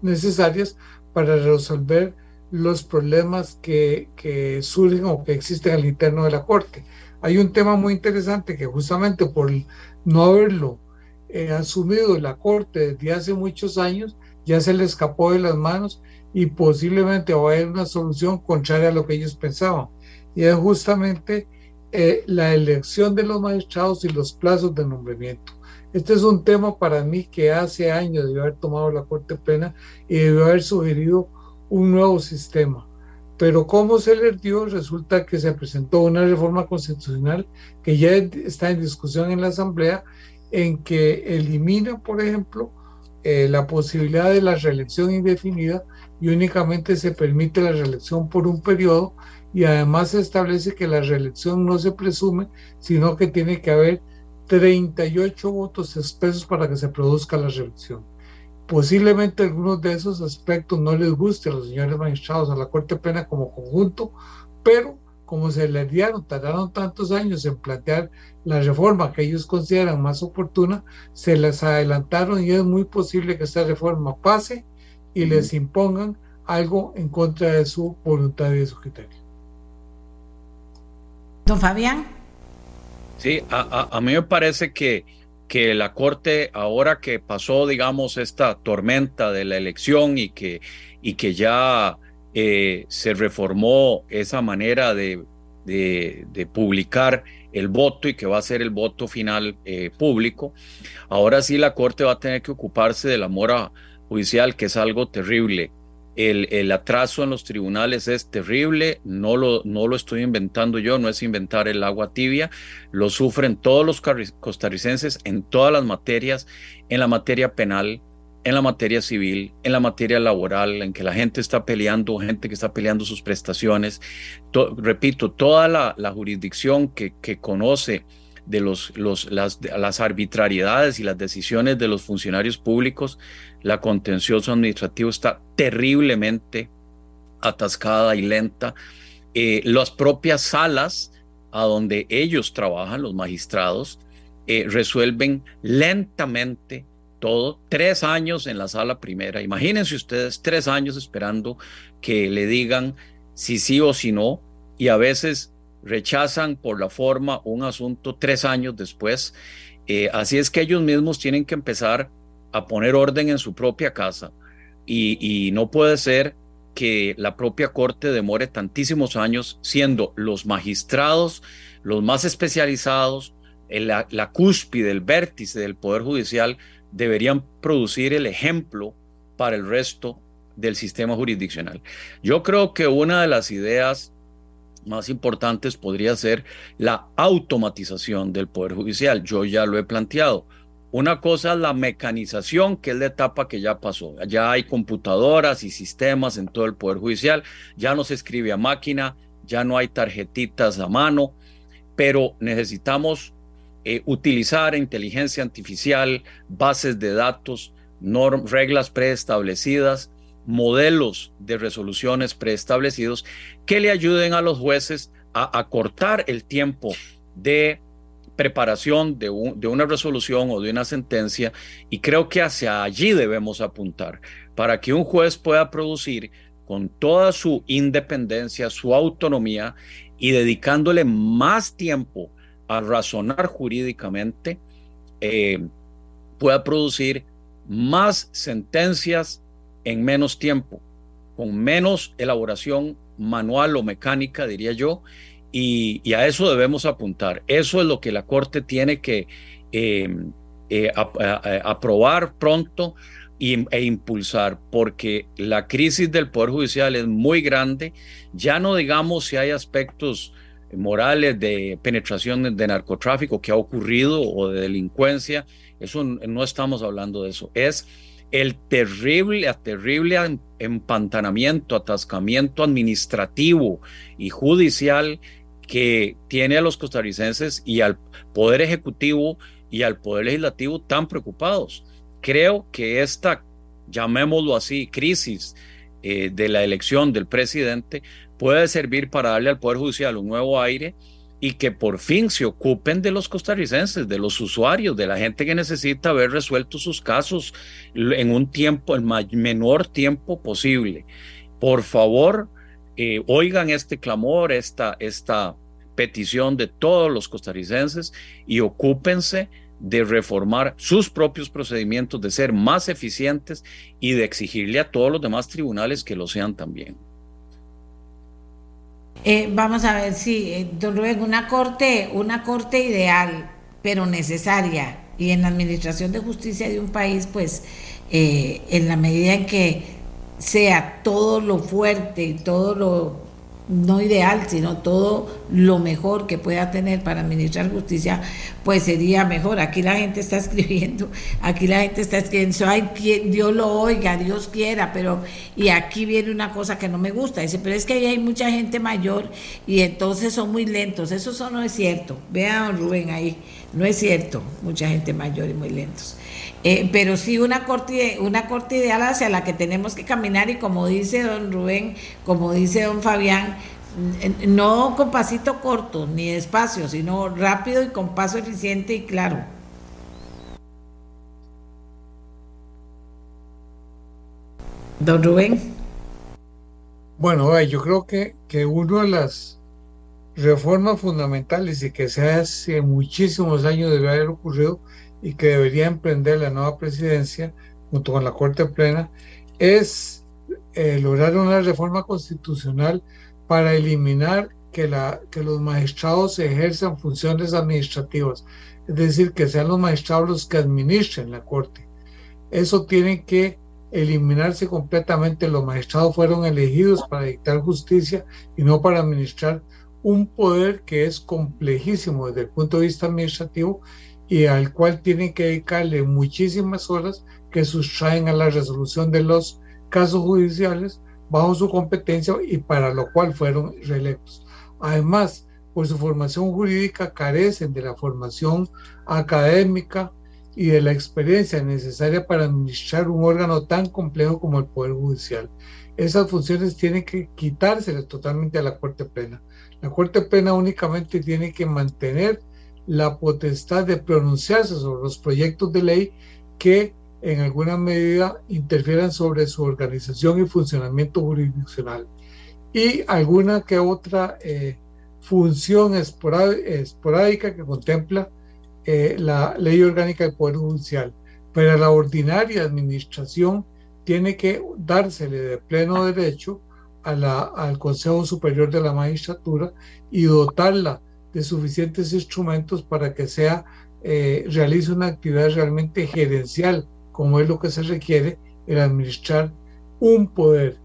necesarias para resolver los problemas que, que surgen o que existen al interno de la Corte. Hay un tema muy interesante que justamente por no haberlo eh, asumido la Corte desde hace muchos años, ya se le escapó de las manos y posiblemente va a haber una solución contraria a lo que ellos pensaban. Y es justamente eh, la elección de los magistrados y los plazos de nombramiento. Este es un tema para mí que hace años debió haber tomado la Corte Plena y debió haber sugerido un nuevo sistema pero como se les dio, resulta que se presentó una reforma constitucional que ya está en discusión en la Asamblea, en que elimina, por ejemplo, eh, la posibilidad de la reelección indefinida y únicamente se permite la reelección por un periodo y además se establece que la reelección no se presume, sino que tiene que haber 38 votos expresos para que se produzca la reelección. Posiblemente algunos de esos aspectos no les guste a los señores magistrados, a la Corte Plena como conjunto, pero como se les dieron, tardaron tantos años en plantear la reforma que ellos consideran más oportuna, se les adelantaron y es muy posible que esta reforma pase y les impongan algo en contra de su voluntad y de su criterio.
Don Fabián.
Sí, a mí me parece que que la Corte, ahora que pasó, digamos, esta tormenta de la elección y que, y que ya eh, se reformó esa manera de, de, publicar el voto y que va a ser el voto final eh, público, ahora sí la Corte va a tener que ocuparse de la mora judicial, que es algo terrible. El, atraso en los tribunales es terrible, no lo, no lo estoy inventando yo, no es inventar el agua tibia, lo sufren todos los costarricenses en todas las materias, en la materia penal, en la materia civil, en la materia laboral, en que la gente está peleando, gente que está peleando sus prestaciones. repito, toda la, jurisdicción que, que conoce de los, los, las, las arbitrariedades y las decisiones de los funcionarios públicos, la contencioso administrativo está terriblemente atascada y lenta. Eh, las propias salas a donde ellos trabajan, los magistrados, eh, resuelven lentamente todo. Tres años en la sala primera. Imagínense ustedes tres años esperando que le digan si sí o si no. Y a veces rechazan por la forma un asunto tres años después. Eh, así es que ellos mismos tienen que empezar a poner orden en su propia casa y, no puede ser que la propia corte demore tantísimos años siendo los magistrados los más especializados, la, la cúspide, el vértice del Poder Judicial, deberían producir el ejemplo para el resto del sistema jurisdiccional. Yo creo que una de las ideas más importantes podría ser la automatización del Poder Judicial. Yo ya lo he planteado. Una cosa es la mecanización, que es la etapa que ya pasó. Ya hay computadoras y sistemas en todo el Poder Judicial, ya no se escribe a máquina, ya no hay tarjetitas a mano, pero necesitamos eh, utilizar inteligencia artificial, bases de datos, reglas preestablecidas modelos de resoluciones preestablecidos que le ayuden a los jueces a acortar el tiempo de preparación de, de, una resolución o de una sentencia y creo que hacia allí debemos apuntar para que un juez pueda producir con toda su independencia, su autonomía y dedicándole más tiempo a razonar jurídicamente, eh, pueda producir más sentencias en menos tiempo, con menos elaboración manual o mecánica, diría yo, y, a eso debemos apuntar. Eso es lo que la Corte tiene que em, eh, aprobar pronto e impulsar, porque la crisis del Poder Judicial es muy grande, ya no digamos si hay aspectos morales de penetración de narcotráfico que ha ocurrido o de delincuencia, eso no estamos hablando de eso, es el terrible, empantanamiento, atascamiento administrativo y judicial que tiene a los costarricenses y al Poder Ejecutivo y al Poder Legislativo tan preocupados. Creo que esta, llamémoslo así, crisis eh, de la elección del presidente puede servir para darle al Poder Judicial un nuevo aire y que por fin se ocupen de los costarricenses, de los usuarios, de la gente que necesita ver resueltos sus casos en un tiempo, el menor tiempo posible. Por favor, eh, oigan este clamor, esta, esta petición de todos los costarricenses y ocúpense de reformar sus propios procedimientos, de ser más eficientes y de exigirle a todos los demás tribunales que lo sean también.
Eh, vamos a ver si, sí, don Rubén, una corte, una corte ideal, pero necesaria, y en la administración de justicia de un país, pues, eh, en la medida en que sea todo lo fuerte y todo lo no ideal, sino todo lo mejor que pueda tener para administrar justicia, pues sería mejor. Aquí la gente está escribiendo, aquí la gente está escribiendo, ay, Dios lo oiga, Dios quiera, pero, y aquí viene una cosa que no me gusta, dice, pero es que ahí hay mucha gente mayor y entonces son muy lentos, eso, no es cierto. Vean, Rubén, ahí, no es cierto, mucha gente mayor y muy lentos. Eh, pero sí una corte, una corte ideal hacia la que tenemos que caminar y como dice don Rubén, como dice don Fabián, no con pasito corto ni despacio, sino rápido y con paso eficiente y claro. Don Rubén.
Bueno, yo creo que, que una de las reformas fundamentales y que se hace muchísimos años debe haber ocurrido y que debería emprender la nueva presidencia junto con la Corte Plena es eh, lograr una reforma constitucional para eliminar que, la, que los magistrados ejerzan funciones administrativas, es decir, que sean los magistrados los que administren la Corte. Eso tiene que eliminarse completamente. Los magistrados fueron elegidos para dictar justicia y no para administrar un poder que es complejísimo desde el punto de vista administrativo y al cual tienen que dedicarle muchísimas horas que sustraen a la resolución de los casos judiciales bajo su competencia y para lo cual fueron reelectos. Además, por su formación jurídica carecen de la formación académica y de la experiencia necesaria para administrar un órgano tan complejo como el Poder Judicial. Esas funciones tienen que quitárselas totalmente a la Corte Plena. La Corte Plena únicamente tiene que mantener la potestad de pronunciarse sobre los proyectos de ley que en alguna medida interfieran sobre su organización y funcionamiento jurisdiccional y alguna que otra eh, función esporádica que contempla eh, la ley orgánica del Poder Judicial. Pero la ordinaria administración tiene que dársele de pleno derecho al Consejo Superior de la Magistratura y dotarla de suficientes instrumentos para que sea eh, realice una actividad realmente gerencial, como es lo que se requiere el administrar un poder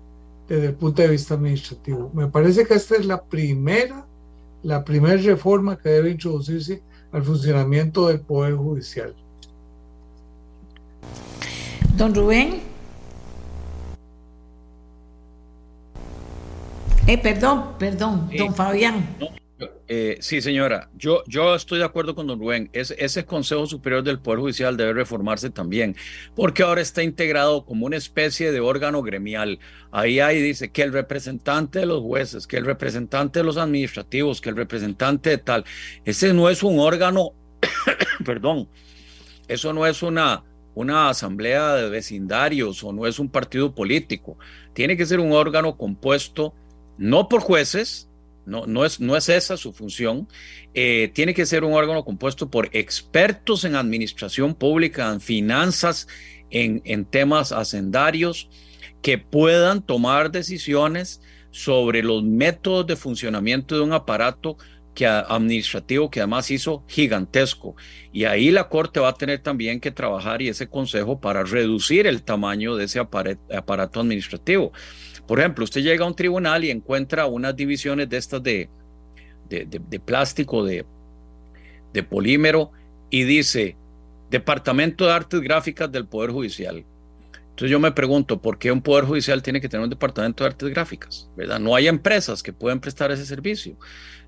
desde el punto de vista administrativo. Me parece que esta es la primera, la primera reforma que debe introducirse al funcionamiento del poder judicial.
Don Rubén. Eh, perdón, perdón, don Fabián.
Eh, sí, señora, yo, yo estoy de acuerdo con don Rubén. ese Consejo Superior del Poder Judicial debe reformarse también, porque ahora está integrado como una especie de órgano gremial. Ahí, ahí dice que el representante de los jueces, que el representante de los administrativos, que el representante de tal. Ese no es un órgano, perdón, eso no es una, una asamblea de vecindarios o no es un partido político. Tiene que ser un órgano compuesto no por jueces, no, no, es, no es esa su función. Eh, tiene que ser un órgano compuesto por expertos en administración pública, en finanzas, en, en temas hacendarios, que puedan tomar decisiones sobre los métodos de funcionamiento de un aparato que, administrativo que además hizo gigantesco. Y ahí la Corte va a tener también que trabajar y ese consejo para reducir el tamaño de ese aparato administrativo. Por ejemplo, usted llega a un tribunal y encuentra unas divisiones de estas de, de, plástico, de, de polímero, y dice Departamento de Artes Gráficas del Poder Judicial. Entonces yo me pregunto, ¿por qué un Poder Judicial tiene que tener un departamento de artes gráficas? ¿verdad? No hay empresas que puedan prestar ese servicio.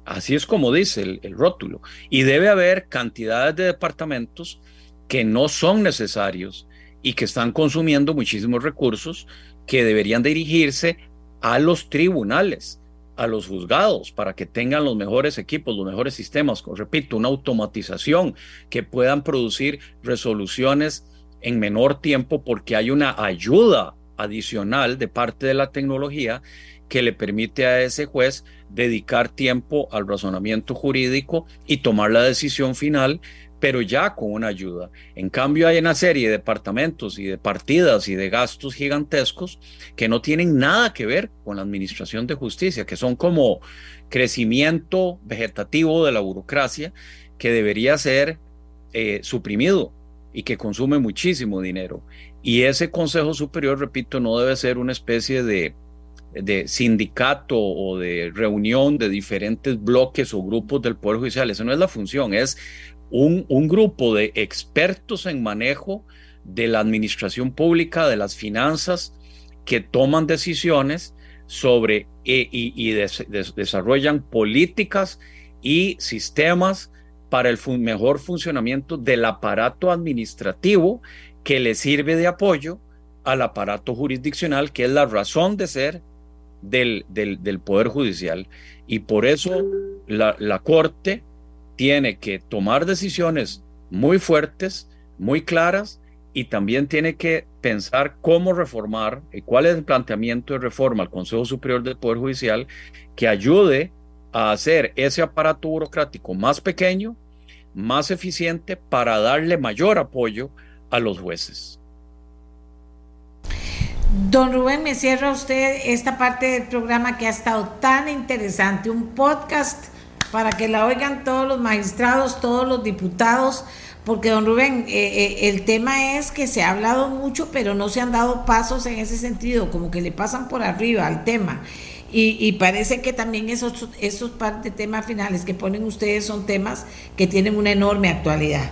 Así es como dice el, el rótulo. Y debe haber cantidades de departamentos que no son necesarios y que están consumiendo muchísimos recursos que deberían dirigirse a los tribunales, a los juzgados, para que tengan los mejores equipos, los mejores sistemas, repito, una automatización que puedan producir resoluciones en menor tiempo porque hay una ayuda adicional de parte de la tecnología que le permite a ese juez dedicar tiempo al razonamiento jurídico y tomar la decisión final pero ya con una ayuda. En cambio, hay una serie de departamentos y de partidas y de gastos gigantescos que no tienen nada que ver con la administración de justicia, que son como crecimiento vegetativo de la burocracia que debería ser eh, suprimido y que consume muchísimo dinero. Y ese Consejo Superior, repito, no debe ser una especie de, de sindicato o de reunión de diferentes bloques o grupos del Poder Judicial. Esa no es la función, es un, grupo de expertos en manejo de la administración pública, de las finanzas, que toman decisiones sobre e, y, desarrollan políticas y sistemas para el mejor funcionamiento del aparato administrativo que le sirve de apoyo al aparato jurisdiccional, que es la razón de ser del, del, Poder Judicial. Y por eso la, la Corte tiene que tomar decisiones muy fuertes, muy claras, y también tiene que pensar cómo reformar y cuál es el planteamiento de reforma al Consejo Superior del Poder Judicial que ayude a hacer ese aparato burocrático más pequeño, más eficiente para darle mayor apoyo a los jueces.
Don Rubén, me cierra usted esta parte del programa que ha estado tan interesante, un podcast para que la oigan todos los magistrados, todos los diputados, porque don Rubén, eh, eh, el tema es que se ha hablado mucho, pero no se han dado pasos en ese sentido, como que le pasan por arriba al tema. Y, parece que también esos, esos par de temas finales que ponen ustedes son temas que tienen una enorme actualidad.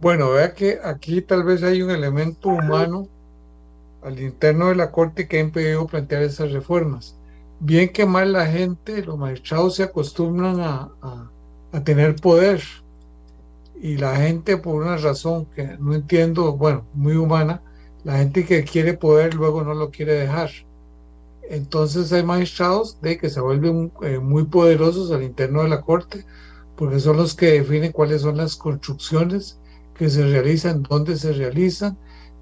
Bueno, vea que aquí tal vez hay un elemento humano al interno de la Corte que ha impedido plantear esas reformas bien que mal la gente, los magistrados se acostumbran a, tener poder y la gente por una razón que no entiendo, bueno, muy humana, la gente que quiere poder luego no lo quiere dejar. Entonces hay magistrados de que se vuelven eh, muy poderosos al interno de la corte porque son los que definen cuáles son las construcciones que se realizan, dónde se realizan,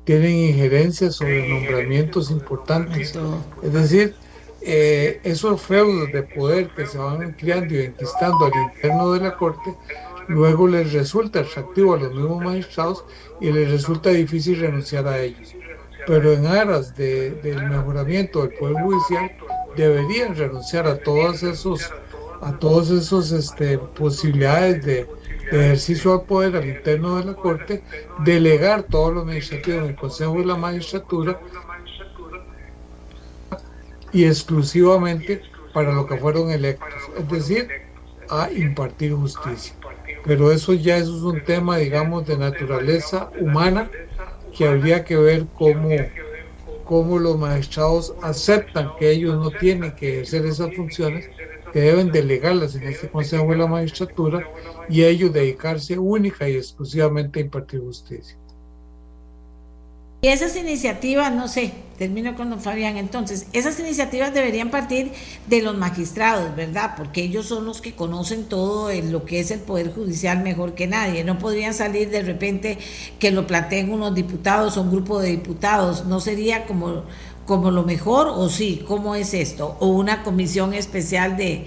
tienen injerencias sobre nombramientos importantes. Es decir, eh, esos feudos de poder que se van creando y enquistando al interno de la Corte, luego les resulta atractivo a los mismos magistrados y les resulta difícil renunciar a ellos. Pero en aras del mejoramiento del Poder Judicial, deberían renunciar a todos esos a todos esos este, posibilidades de, de, ejercicio del poder al interno de la Corte, delegar todos los administrativos en el Consejo de la Magistratura y exclusivamente para lo que fueron electos, es decir, a impartir justicia. Pero eso ya es un tema, digamos, de naturaleza humana que habría que ver cómo, cómo los magistrados aceptan que ellos no tienen que ejercer esas funciones, que deben delegarlas en este Consejo de la Magistratura y ellos dedicarse única y exclusivamente a impartir justicia.
Y esas iniciativas, no sé, termino con don Fabián, entonces, esas iniciativas deberían partir de los magistrados, ¿verdad? Porque ellos son los que conocen todo lo que es el Poder Judicial mejor que nadie. No podrían salir de repente que lo planteen unos diputados o un grupo de diputados. No sería como como lo mejor o sí, ¿cómo es esto? O una comisión especial de,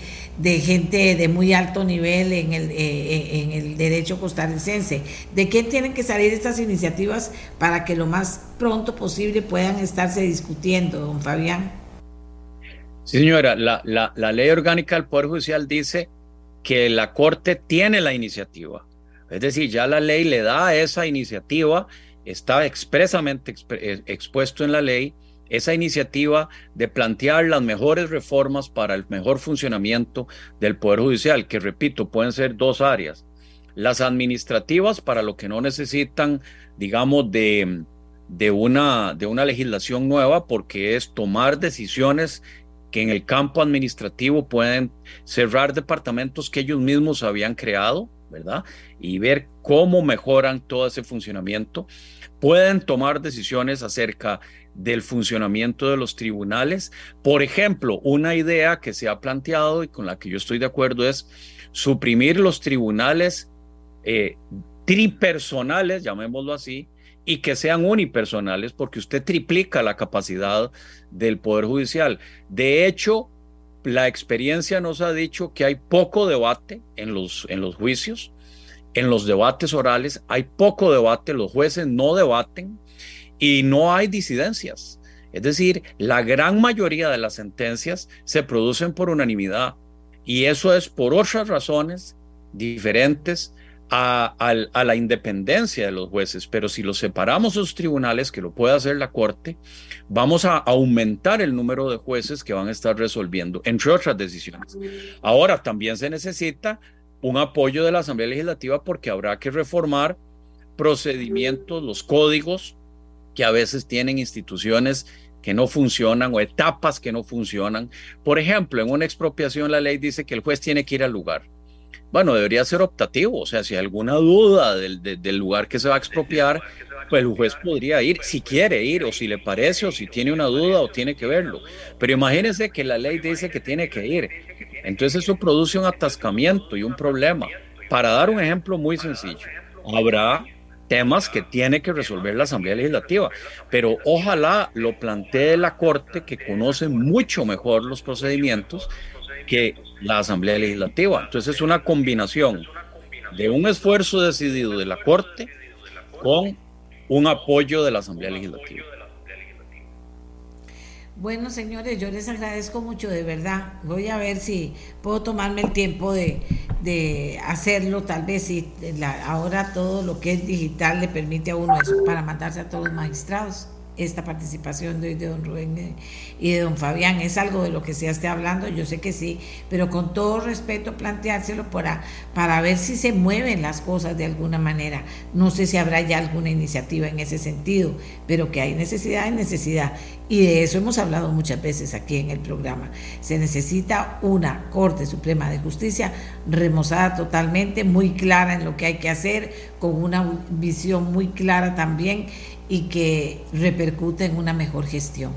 gente de muy alto nivel en el, eh, en el derecho costarricense. ¿De qué tienen que salir estas iniciativas para que lo más pronto posible puedan estarse discutiendo, don Fabián?
Sí, señora, la, la, ley orgánica del Poder Judicial dice que la Corte tiene la iniciativa. Es decir, ya la ley le da esa iniciativa, está expresamente eh, expuesto en la ley esa iniciativa de plantear las mejores reformas para el mejor funcionamiento del Poder Judicial, que repito, pueden ser dos áreas. las administrativas para lo que no necesitan, digamos, de, de, una, de una legislación nueva, porque es tomar decisiones que en el campo administrativo pueden cerrar departamentos que ellos mismos habían creado, ¿verdad? Y ver cómo mejoran todo ese funcionamiento. Pueden tomar decisiones acerca del funcionamiento de los tribunales. Por ejemplo, una idea que se ha planteado y con la que yo estoy de acuerdo es suprimir los tribunales eh, tripersonales, llamémoslo así, y que sean unipersonales porque usted triplica la capacidad del Poder Judicial. De hecho, la experiencia nos ha dicho que hay poco debate en los, en los juicios, en los debates orales, hay poco debate, los jueces no debaten y no hay disidencias. Es decir, la gran mayoría de las sentencias se producen por unanimidad y eso es por otras razones diferentes a, la independencia de los jueces, pero si los separamos los tribunales, que lo puede hacer la Corte, vamos a aumentar el número de jueces que van a estar resolviendo, entre otras decisiones. Ahora, también se necesita un apoyo de la Asamblea Legislativa porque habrá que reformar procedimientos, los códigos que a veces tienen instituciones que no funcionan o etapas que no funcionan. Por ejemplo, en una expropiación la ley dice que el juez tiene que ir al lugar bueno, debería ser optativo, o sea, si hay alguna duda del, lugar que se va a expropiar, pues el juez podría ir, si quiere ir, o si le parece, o si tiene una duda, o tiene que verlo. Pero imagínense que la ley dice que tiene que ir. Entonces eso produce un atascamiento y un problema. Para dar un ejemplo muy sencillo, habrá temas que tiene que resolver la Asamblea Legislativa, pero ojalá lo plantee la Corte, que conoce mucho mejor los procedimientos, que la Asamblea Legislativa. Entonces es una combinación de un esfuerzo decidido de la Corte con un apoyo de la Asamblea Legislativa.
Bueno, señores, yo les agradezco mucho, de verdad. Voy a ver si puedo tomarme el tiempo de, de hacerlo, tal vez si ahora todo lo que es digital le permite a uno eso para mandarse a todos los magistrados esta participación de, de, don Rubén y de don Fabián. Es algo de lo que se esté hablando, yo sé que sí, pero con todo respeto planteárselo para, para ver si se mueven las cosas de alguna manera. No sé si habrá ya alguna iniciativa en ese sentido, pero que hay necesidad, hay necesidad. Y de eso hemos hablado muchas veces aquí en el programa. Se necesita una Corte Suprema de Justicia remozada totalmente, muy clara en lo que hay que hacer, con una visión muy clara también y que repercute en una mejor gestión.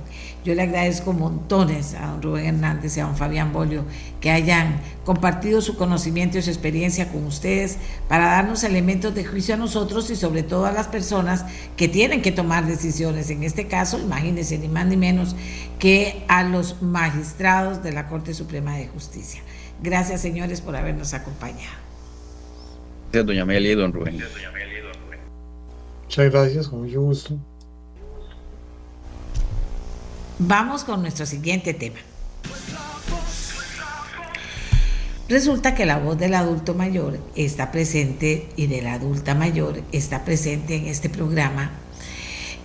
Yo le agradezco montones a don Rubén Hernández y a don Fabián Bolio que hayan compartido su conocimiento y su experiencia con ustedes para darnos elementos de juicio a nosotros y sobre todo a las personas que tienen que tomar decisiones. En este caso, imagínense, ni más ni menos que a los magistrados de la Corte Suprema de Justicia. Gracias, señores, por habernos acompañado.
Gracias, doña Meli y don Rubén.
Muchas gracias, con mucho gusto.
Vamos con nuestro siguiente tema. Resulta que la voz del adulto mayor está presente y de la adulta mayor está presente en este programa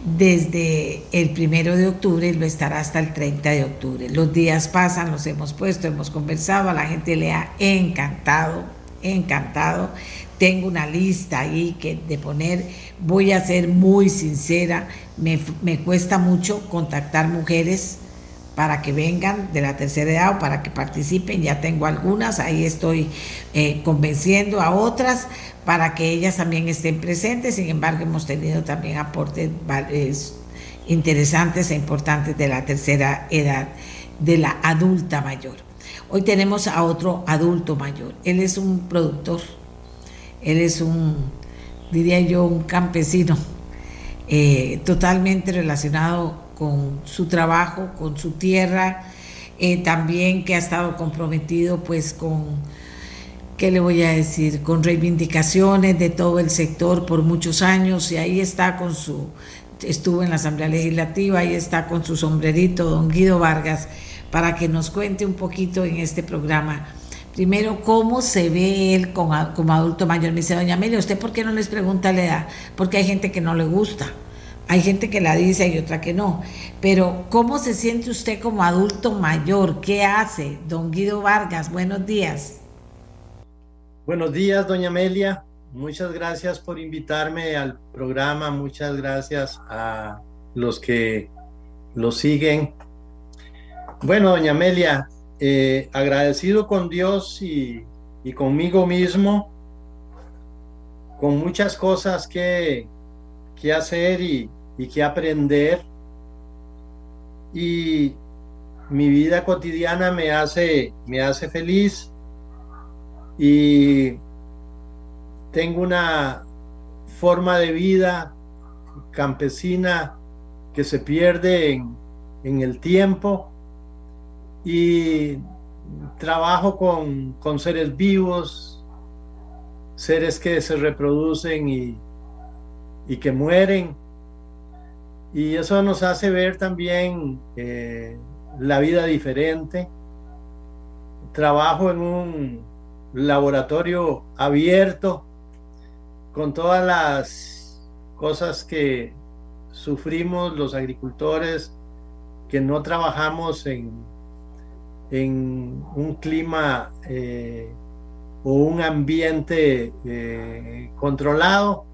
desde el primero de octubre y lo estará hasta el 30 de octubre. Los días pasan, los hemos puesto, hemos conversado, a la gente le ha encantado, encantado tengo una lista ahí que de poner, voy a ser muy sincera, me, cuesta mucho contactar mujeres para que vengan de la tercera edad o para que participen, ya tengo algunas, ahí estoy eh, convenciendo a otras para que ellas también estén presentes, sin embargo hemos tenido también aportes interesantes e importantes de la tercera edad, de la adulta mayor. Hoy tenemos a otro adulto mayor, él es un productor él es un, diría yo, un campesino eh, totalmente relacionado con su trabajo, con su tierra, eh, también que ha estado comprometido pues con, ¿qué le voy a decir? Con reivindicaciones de todo el sector por muchos años y ahí está con su, estuvo en la Asamblea Legislativa, ahí está con su sombrerito, don Guido Vargas, para que nos cuente un poquito en este programa Primero, ¿cómo se ve él como, adulto mayor? Me dice, doña Amelia, ¿usted por qué no les pregunta la edad? Porque hay gente que no le gusta. Hay gente que la dice y otra que no. Pero, ¿cómo se siente usted como adulto mayor? ¿Qué hace? Don Guido Vargas, buenos días.
Buenos días, doña Amelia. muchas gracias por invitarme al programa, muchas gracias a los que lo siguen. Bueno, doña Amelia, eh, agradecido con Dios y, conmigo mismo, con muchas cosas que, que hacer y, y que aprender. Y mi vida cotidiana me hace, me hace feliz y tengo una forma de vida campesina que se pierde en, en el tiempo y trabajo con, con, seres vivos, seres que se reproducen y, y, que mueren. Y eso nos hace ver también eh, la vida diferente. Trabajo en un laboratorio abierto con todas las cosas que sufrimos los agricultores que no trabajamos en, en un clima eh, o un ambiente eh, controlado,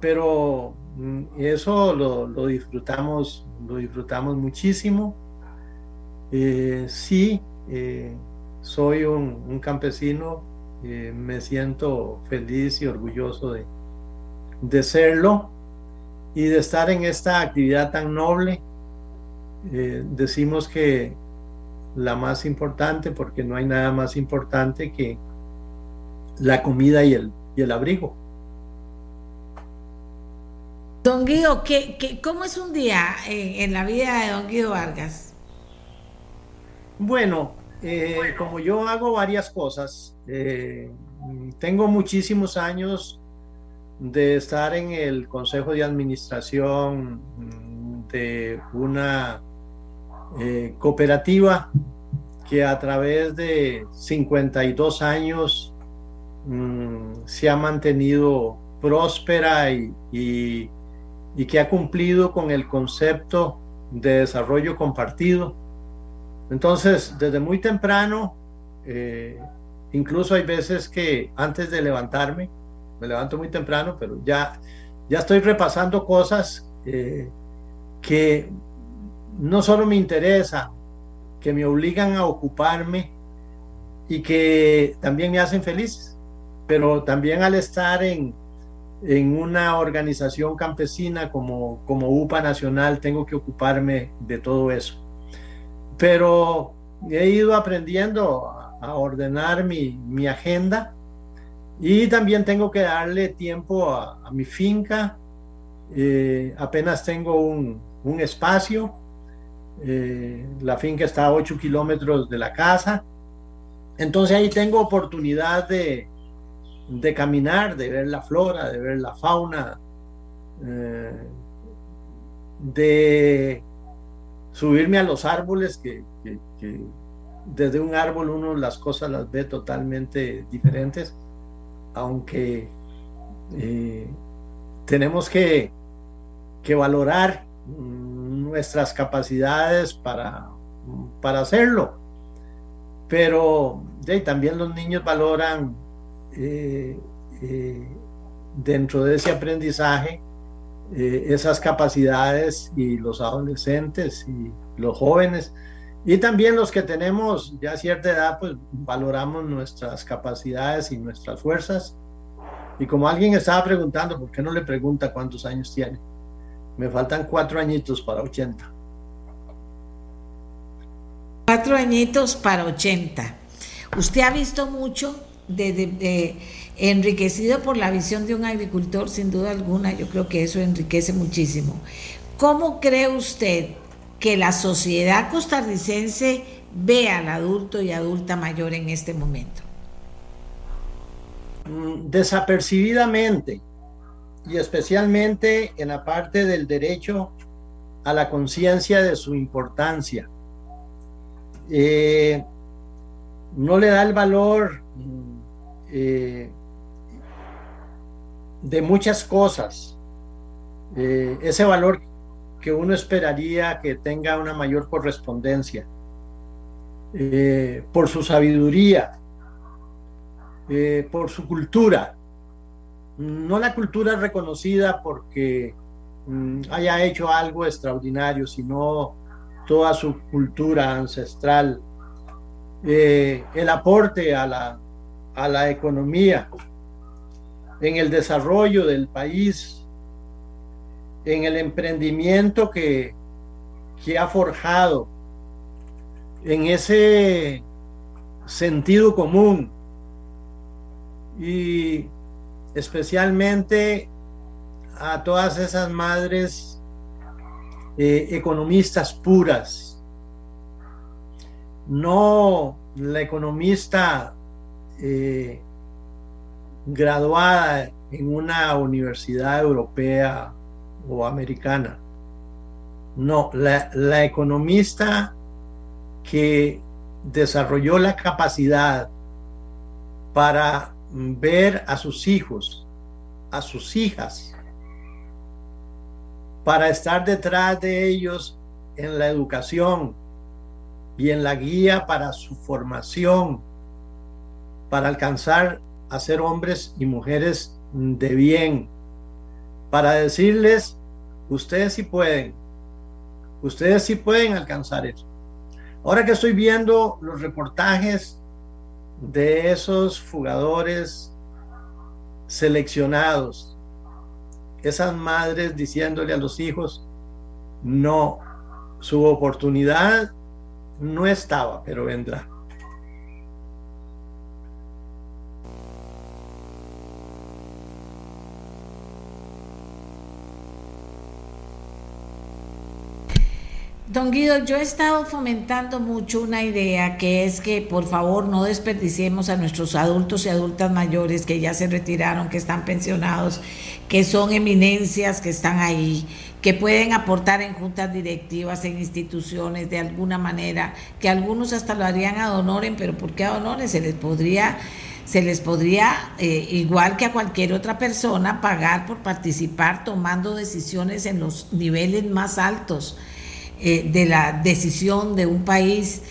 pero mm, eso lo, disfrutamos, lo disfrutamos muchísimo. Eh, sí, soy un campesino eh, me siento feliz y orgulloso de, de serlo y de estar en esta actividad tan noble. Decimos que la más importante, porque no hay nada más importante que la comida y el, y el abrigo.
Don Guido, ¿qué, cómo es un día en, en, la vida de don Guido Vargas?
Bueno, eh, como yo hago varias cosas, eh, tengo muchísimos años de estar en el consejo de administración de una eh, cooperativa que a través de 52 años mm, se ha mantenido próspera y, y que ha cumplido con el concepto de desarrollo compartido. Entonces, desde muy temprano, eh, incluso hay veces que antes de levantarme, me levanto muy temprano, pero ya, ya estoy repasando cosas eh, que no solo me interesan, que me obligan a ocuparme y que también me hacen feliz, pero también al estar en, en una organización campesina como, como UPA Nacional, tengo que ocuparme de todo eso pero he ido aprendiendo a ordenar mi, agenda y también tengo que darle tiempo a, mi finca. Eh, apenas tengo un, espacio. Eh, la finca está a 8 kilómetros de la casa. Entonces ahí tengo oportunidad de, caminar, de ver la flora, de ver la fauna, eh, de subirme a los árboles, que, desde un árbol uno las cosas las ve totalmente diferentes, aunque eh, tenemos que, que valorar nuestras capacidades para, para hacerlo. Pero también los niños valoran eh, eh, dentro de ese aprendizaje eh, esas capacidades y los adolescentes y los jóvenes y también los que tenemos ya cierta edad, pues valoramos nuestras capacidades y nuestras fuerzas. Y como alguien estaba preguntando, ¿por qué no le pregunta cuántos años tiene? Me faltan cuatro añitos para 80.
Cuatro añitos para 80. Usted ha visto mucho de, de enriquecido por la visión de un agricultor, sin duda alguna, yo creo que eso enriquece muchísimo. ¿Cómo cree usted que la sociedad costarricense ve al adulto y adulta mayor en este momento?
Mm, desapercibidamente, y especialmente en la parte del derecho a la conciencia de su importancia. Eh, no le da el valor eh, de muchas cosas. Eh, ese valor que uno esperaría que tenga una mayor correspondencia por su sabiduría, por su cultura, no la cultura reconocida porque mm, haya hecho algo extraordinario, sino toda su cultura ancestral, eh, el aporte a la, a la economía, en el desarrollo del país, en el emprendimiento que, que ha forjado, en ese sentido común. Y especialmente a todas esas madres eh, economistas puras, no la economista eh, graduada en una universidad europea o americana, no, la, la economista que desarrolló la capacidad para ver a sus hijos, a sus hijas, para estar detrás de ellos en la educación y en la guía para su formación, para alcanzar a ser hombres y mujeres de bien, para decirles, ustedes sí pueden, ustedes sí pueden alcanzar eso. Ahora que estoy viendo los reportajes de esos jugadores seleccionados, esas madres diciéndole a los hijos, no, su oportunidad no estaba, pero vendrá.
Don Guido, yo he estado fomentando mucho una idea que es que por favor no desperdiciemos a nuestros adultos y adultas mayores que ya se retiraron, que están pensionados, que son eminencias, que están ahí, que pueden aportar en juntas directivas, en instituciones de alguna manera, que algunos hasta lo harían a honoren, pero ¿por qué a honoren? Se les podría se les podría, eh, igual que a cualquier otra persona, pagar por participar tomando decisiones en los niveles más altos eh, de la decisión de un país.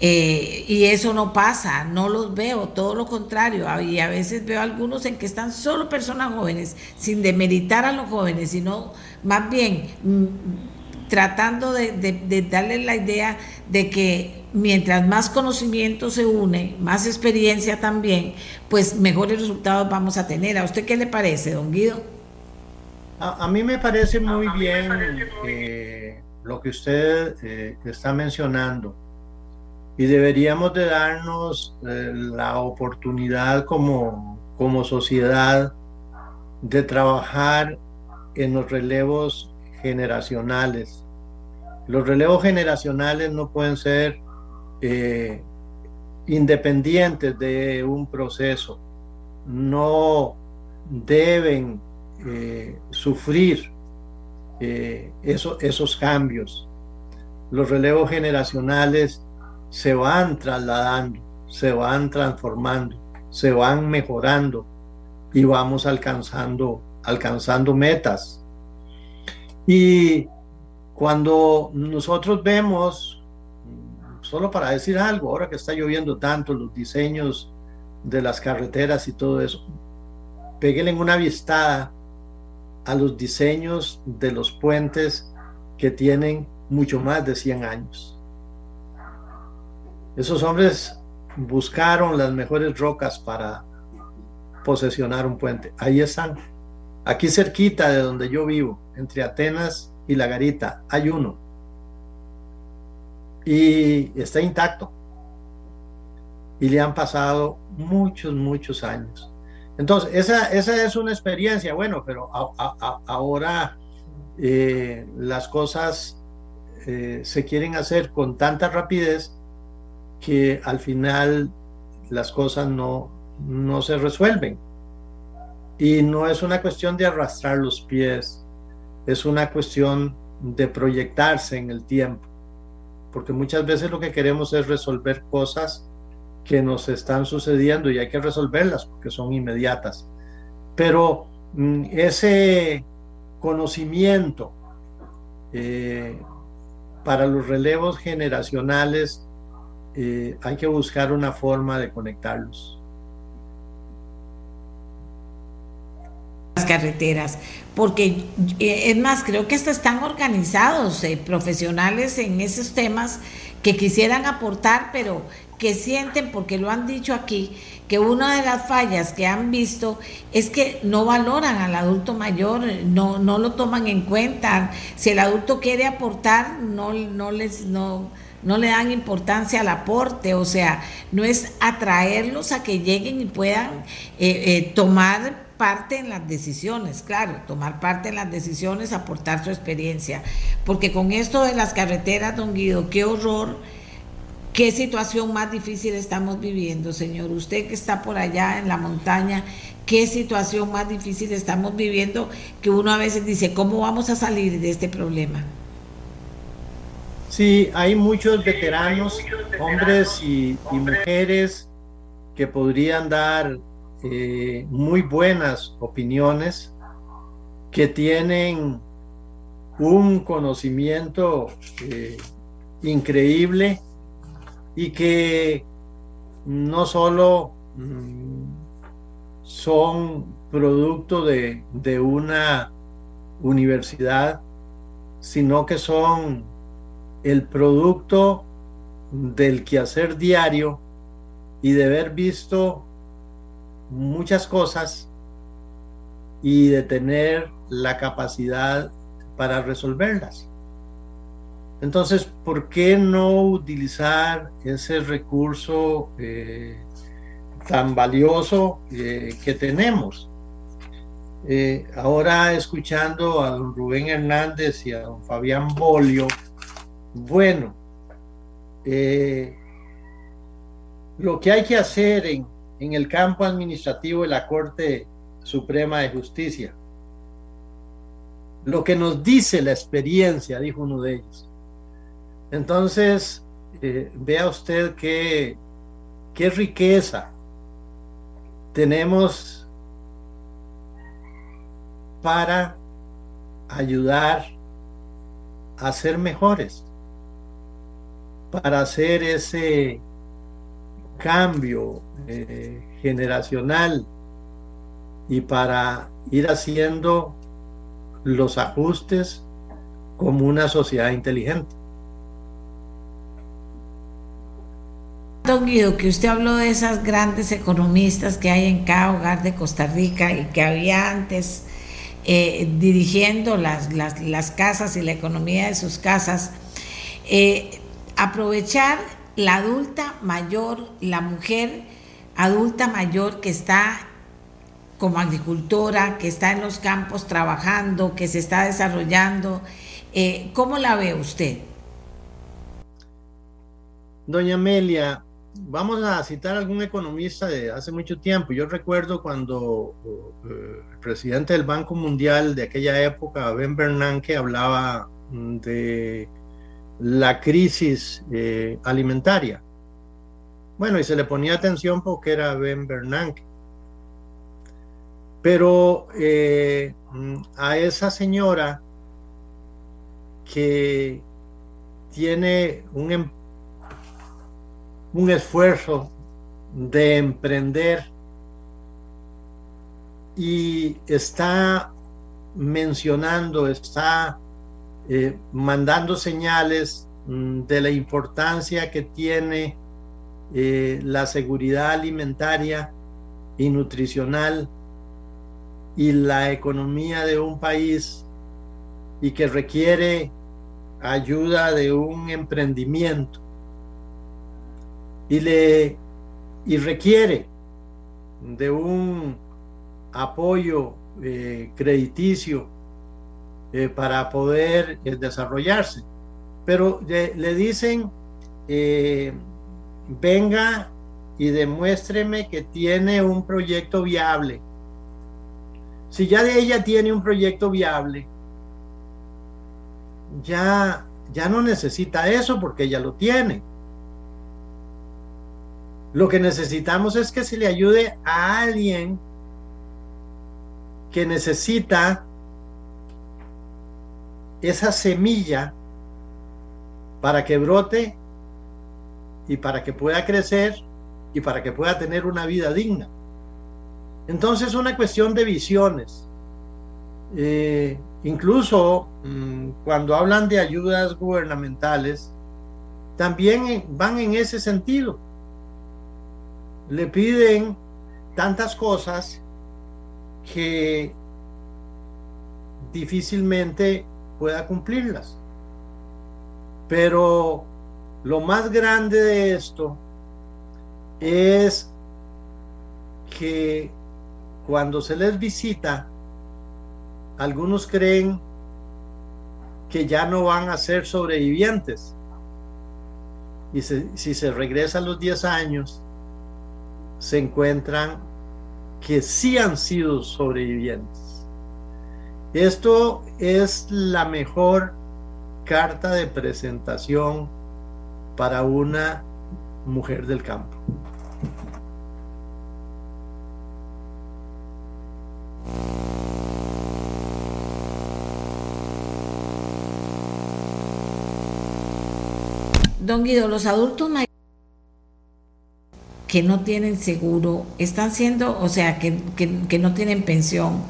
Eh, y eso no pasa, no los veo, todo lo contrario. Y a veces veo algunos en que están solo personas jóvenes, sin demeritar a los jóvenes, sino más bien mm, tratando de, de, darles la idea de que mientras más conocimiento se une, más experiencia también, pues mejores resultados vamos a tener. ¿A usted qué le parece, don Guido?
A, mí me parece muy bien lo que usted eh, está mencionando. Y deberíamos de darnos eh, la oportunidad como, como sociedad de trabajar en los relevos generacionales. Los relevos generacionales no pueden ser eh, independientes de un proceso, no deben sufrir eh, esos cambios. Los relevos generacionales se van trasladando, se van transformando, se van mejorando y vamos alcanzando, alcanzando metas. Y cuando nosotros vemos, solo para decir algo, ahora que está lloviendo tanto, los diseños de las carreteras y todo eso, peguen en una vistada a los diseños de los puentes que tienen mucho más de 100 años. Esos hombres buscaron las mejores rocas para posesionar un puente. Ahí están. Aquí cerquita de donde yo vivo, entre Atenas y La Garita, hay uno. Y está intacto. Y le han pasado muchos, muchos años. Entonces, esa, esa es una experiencia, bueno, pero ahora eh, las cosas eh, se quieren hacer con tanta rapidez que al final las cosas no, no se resuelven. Y no es una cuestión de arrastrar los pies, es una cuestión de proyectarse en el tiempo, porque muchas veces lo que queremos es resolver cosas que nos están sucediendo y hay que resolverlas porque son inmediatas. Pero mm, ese conocimiento eh, para los relevos generacionales eh, hay que buscar una forma de conectarlos.
las carreteras, porque eh, es más, creo que hasta están organizados profesionales en esos temas que quisieran aportar, pero que sienten, porque lo han dicho aquí, que una de las fallas que han visto es que no valoran al adulto mayor, no, no lo toman en cuenta. Si el adulto quiere aportar, no, no les no, no le dan importancia al aporte, o sea, no es atraerlos a que lleguen y puedan eh, eh, tomar parte en las decisiones, claro, tomar parte en las decisiones, aportar su experiencia, porque con esto de las carreteras, don Guido, qué horror ¿Qué situación más difícil estamos viviendo, señor? Usted que está por allá en la montaña, ¿qué situación más difícil estamos viviendo que uno a veces dice, ¿cómo vamos a salir de este problema?
Sí, hay muchos veteranos, hombres y, mujeres que podrían dar eh, muy buenas opiniones, que tienen un conocimiento eh, increíble y que no solo mm, son producto de, una universidad, sino que son el producto del quehacer diario y de haber visto muchas cosas y de tener la capacidad para resolverlas. Entonces, ¿por qué no utilizar ese recurso eh, tan valioso eh, que tenemos? Eh, ahora escuchando a don Rubén Hernández y a don Fabián Bolio, bueno, lo que hay que hacer en, en el campo administrativo de la Corte Suprema de Justicia, lo que nos dice la experiencia, dijo uno de ellos, entonces, eh, vea usted qué, qué riqueza tenemos para ayudar a ser mejores, para hacer ese cambio eh, generacional y para ir haciendo los ajustes como una sociedad inteligente.
Don Guido, que usted habló de esas grandes economistas que hay en cada hogar de Costa Rica y que había antes eh, dirigiendo las, las, casas y la economía de sus casas, eh, aprovechar la adulta mayor, la mujer adulta mayor que está como agricultora, que está en los campos trabajando, que se está desarrollando, eh, ¿cómo la ve usted?
Doña Amelia, vamos a citar algún economista de hace mucho tiempo. Yo recuerdo cuando eh, el presidente del Banco Mundial de aquella época, Ben Bernanke, hablaba de la crisis eh, alimentaria. Bueno, y se le ponía atención porque era Ben Bernanke. Pero eh, a esa señora que tiene un empleo un esfuerzo de emprender y está mencionando, está eh, mandando señales mm, de la importancia que tiene eh, la seguridad alimentaria y nutricional y la economía de un país y que requiere ayuda de un emprendimiento. Y le y requiere de un apoyo eh, crediticio eh, para poder eh, desarrollarse. Pero le dicen, venga y demuéstreme que tiene un proyecto viable. Si ya de ella tiene un proyecto viable, ya, ya no necesita eso porque ella lo tiene. Lo que necesitamos es que se le ayude a alguien que necesita esa semilla para que brote y para que pueda crecer y para que pueda tener una vida digna. Entonces es una cuestión de visiones, eh, incluso mm, cuando hablan de ayudas gubernamentales, también van en ese sentido. Le piden tantas cosas que difícilmente pueda cumplirlas. Pero lo más grande de esto es que cuando se les visita, algunos creen que ya no van a ser sobrevivientes. Y si se regresa a los 10 años, se encuentran que sí han sido sobrevivientes. Esto es la mejor carta de presentación para una mujer del campo.
Don Guido, los adultos mayores que no tienen seguro están siendo, o sea, que, no tienen pensión.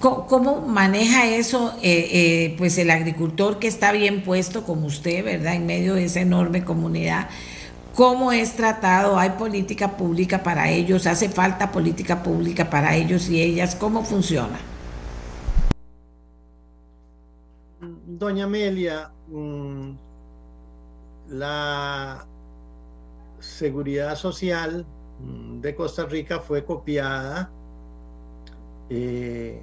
¿Cómo, maneja eso eh, eh, pues el agricultor que está bien puesto como usted, verdad, en medio de esa enorme comunidad? ¿Cómo es tratado? ¿Hay política pública para ellos? ¿Hace falta política pública para ellos y ellas? ¿Cómo funciona?
Doña Amelia, mm, la seguridad social mm, de Costa Rica fue copiada eh,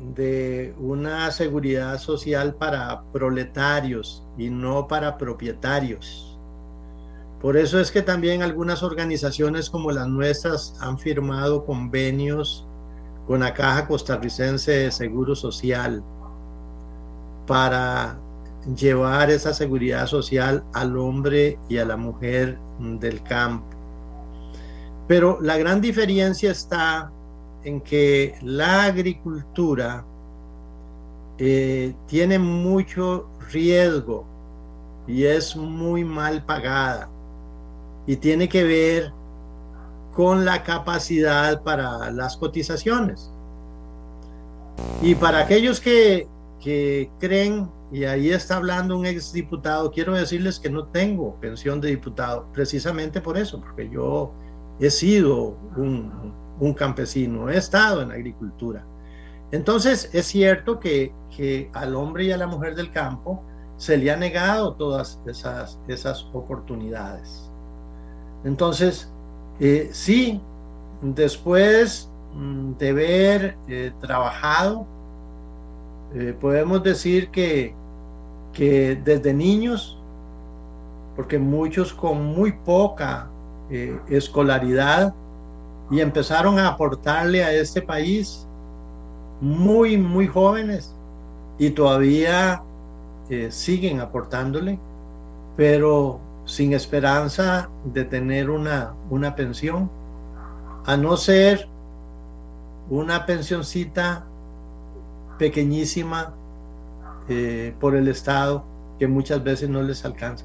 de una seguridad social para proletarios y no para propietarios. Por eso es que también algunas organizaciones como las nuestras han firmado convenios con la Caja Costarricense de Seguro Social para llevar esa seguridad social al hombre y a la mujer del campo. Pero la gran diferencia está en que la agricultura eh, tiene mucho riesgo y es muy mal pagada y tiene que ver con la capacidad para las cotizaciones. Y para aquellos que, que creen y ahí está hablando un ex diputado. Quiero decirles que no tengo pensión de diputado, precisamente por eso, porque yo he sido un, campesino, he estado en agricultura. Entonces, es cierto que, al hombre y a la mujer del campo se le ha negado todas esas, esas oportunidades. Entonces, eh, sí, después mm, de haber eh, trabajado, eh, podemos decir que que desde niños, porque muchos con muy poca escolaridad y empezaron a aportarle a este país muy, muy jóvenes y todavía eh, siguen aportándole, pero sin esperanza de tener una, una pensión, a no ser una pensioncita pequeñísima eh, por el Estado que muchas veces no les alcanza.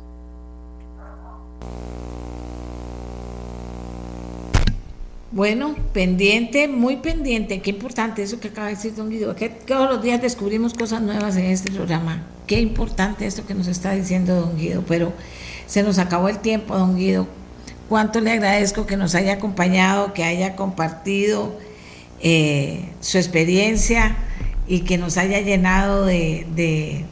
Bueno, pendiente, muy pendiente. Qué importante eso que acaba de decir don Guido. Que todos los días descubrimos cosas nuevas en este programa. Qué importante esto que nos está diciendo don Guido. Pero se nos acabó el tiempo, don Guido. Cuánto le agradezco que nos haya acompañado, que haya compartido eh, su experiencia y que nos haya llenado de,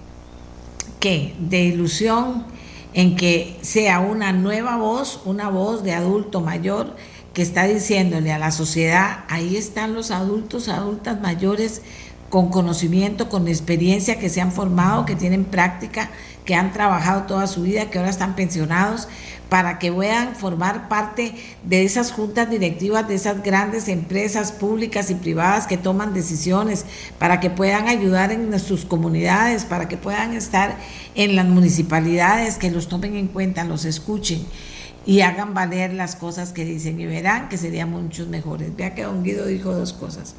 ¿qué? de ilusión en que sea una nueva voz, una voz de adulto mayor que está diciéndole a la sociedad, ahí están los adultos, adultas mayores con conocimiento, con experiencia, que se han formado, que tienen práctica, que han trabajado toda su vida, que ahora están pensionados, para que puedan formar parte de esas juntas directivas de esas grandes empresas públicas y privadas que toman decisiones, para que puedan ayudar en sus comunidades, para que puedan estar en las municipalidades, que los tomen en cuenta, los escuchen y hagan valer las cosas que dicen y verán que serían muchos mejores. Vea que don Guido dijo dos cosas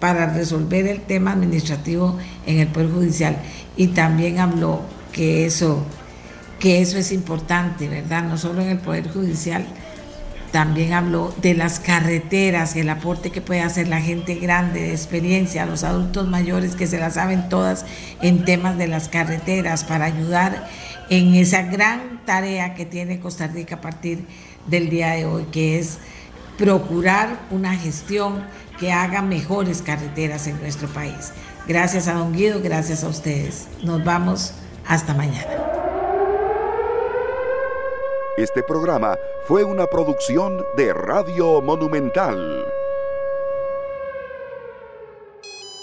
para resolver el tema administrativo en el Poder Judicial y también habló que eso que eso es importante, ¿verdad? No solo en el Poder Judicial, también habló de las carreteras, el aporte que puede hacer la gente grande de experiencia, los adultos mayores que se las saben todas en temas de las carreteras para ayudar en esa gran tarea que tiene Costa Rica a partir del día de hoy, que es procurar una gestión que haga mejores carreteras en nuestro país. Gracias a don Guido, gracias a ustedes. Nos vamos hasta mañana.
Este programa fue una producción de Radio Monumental.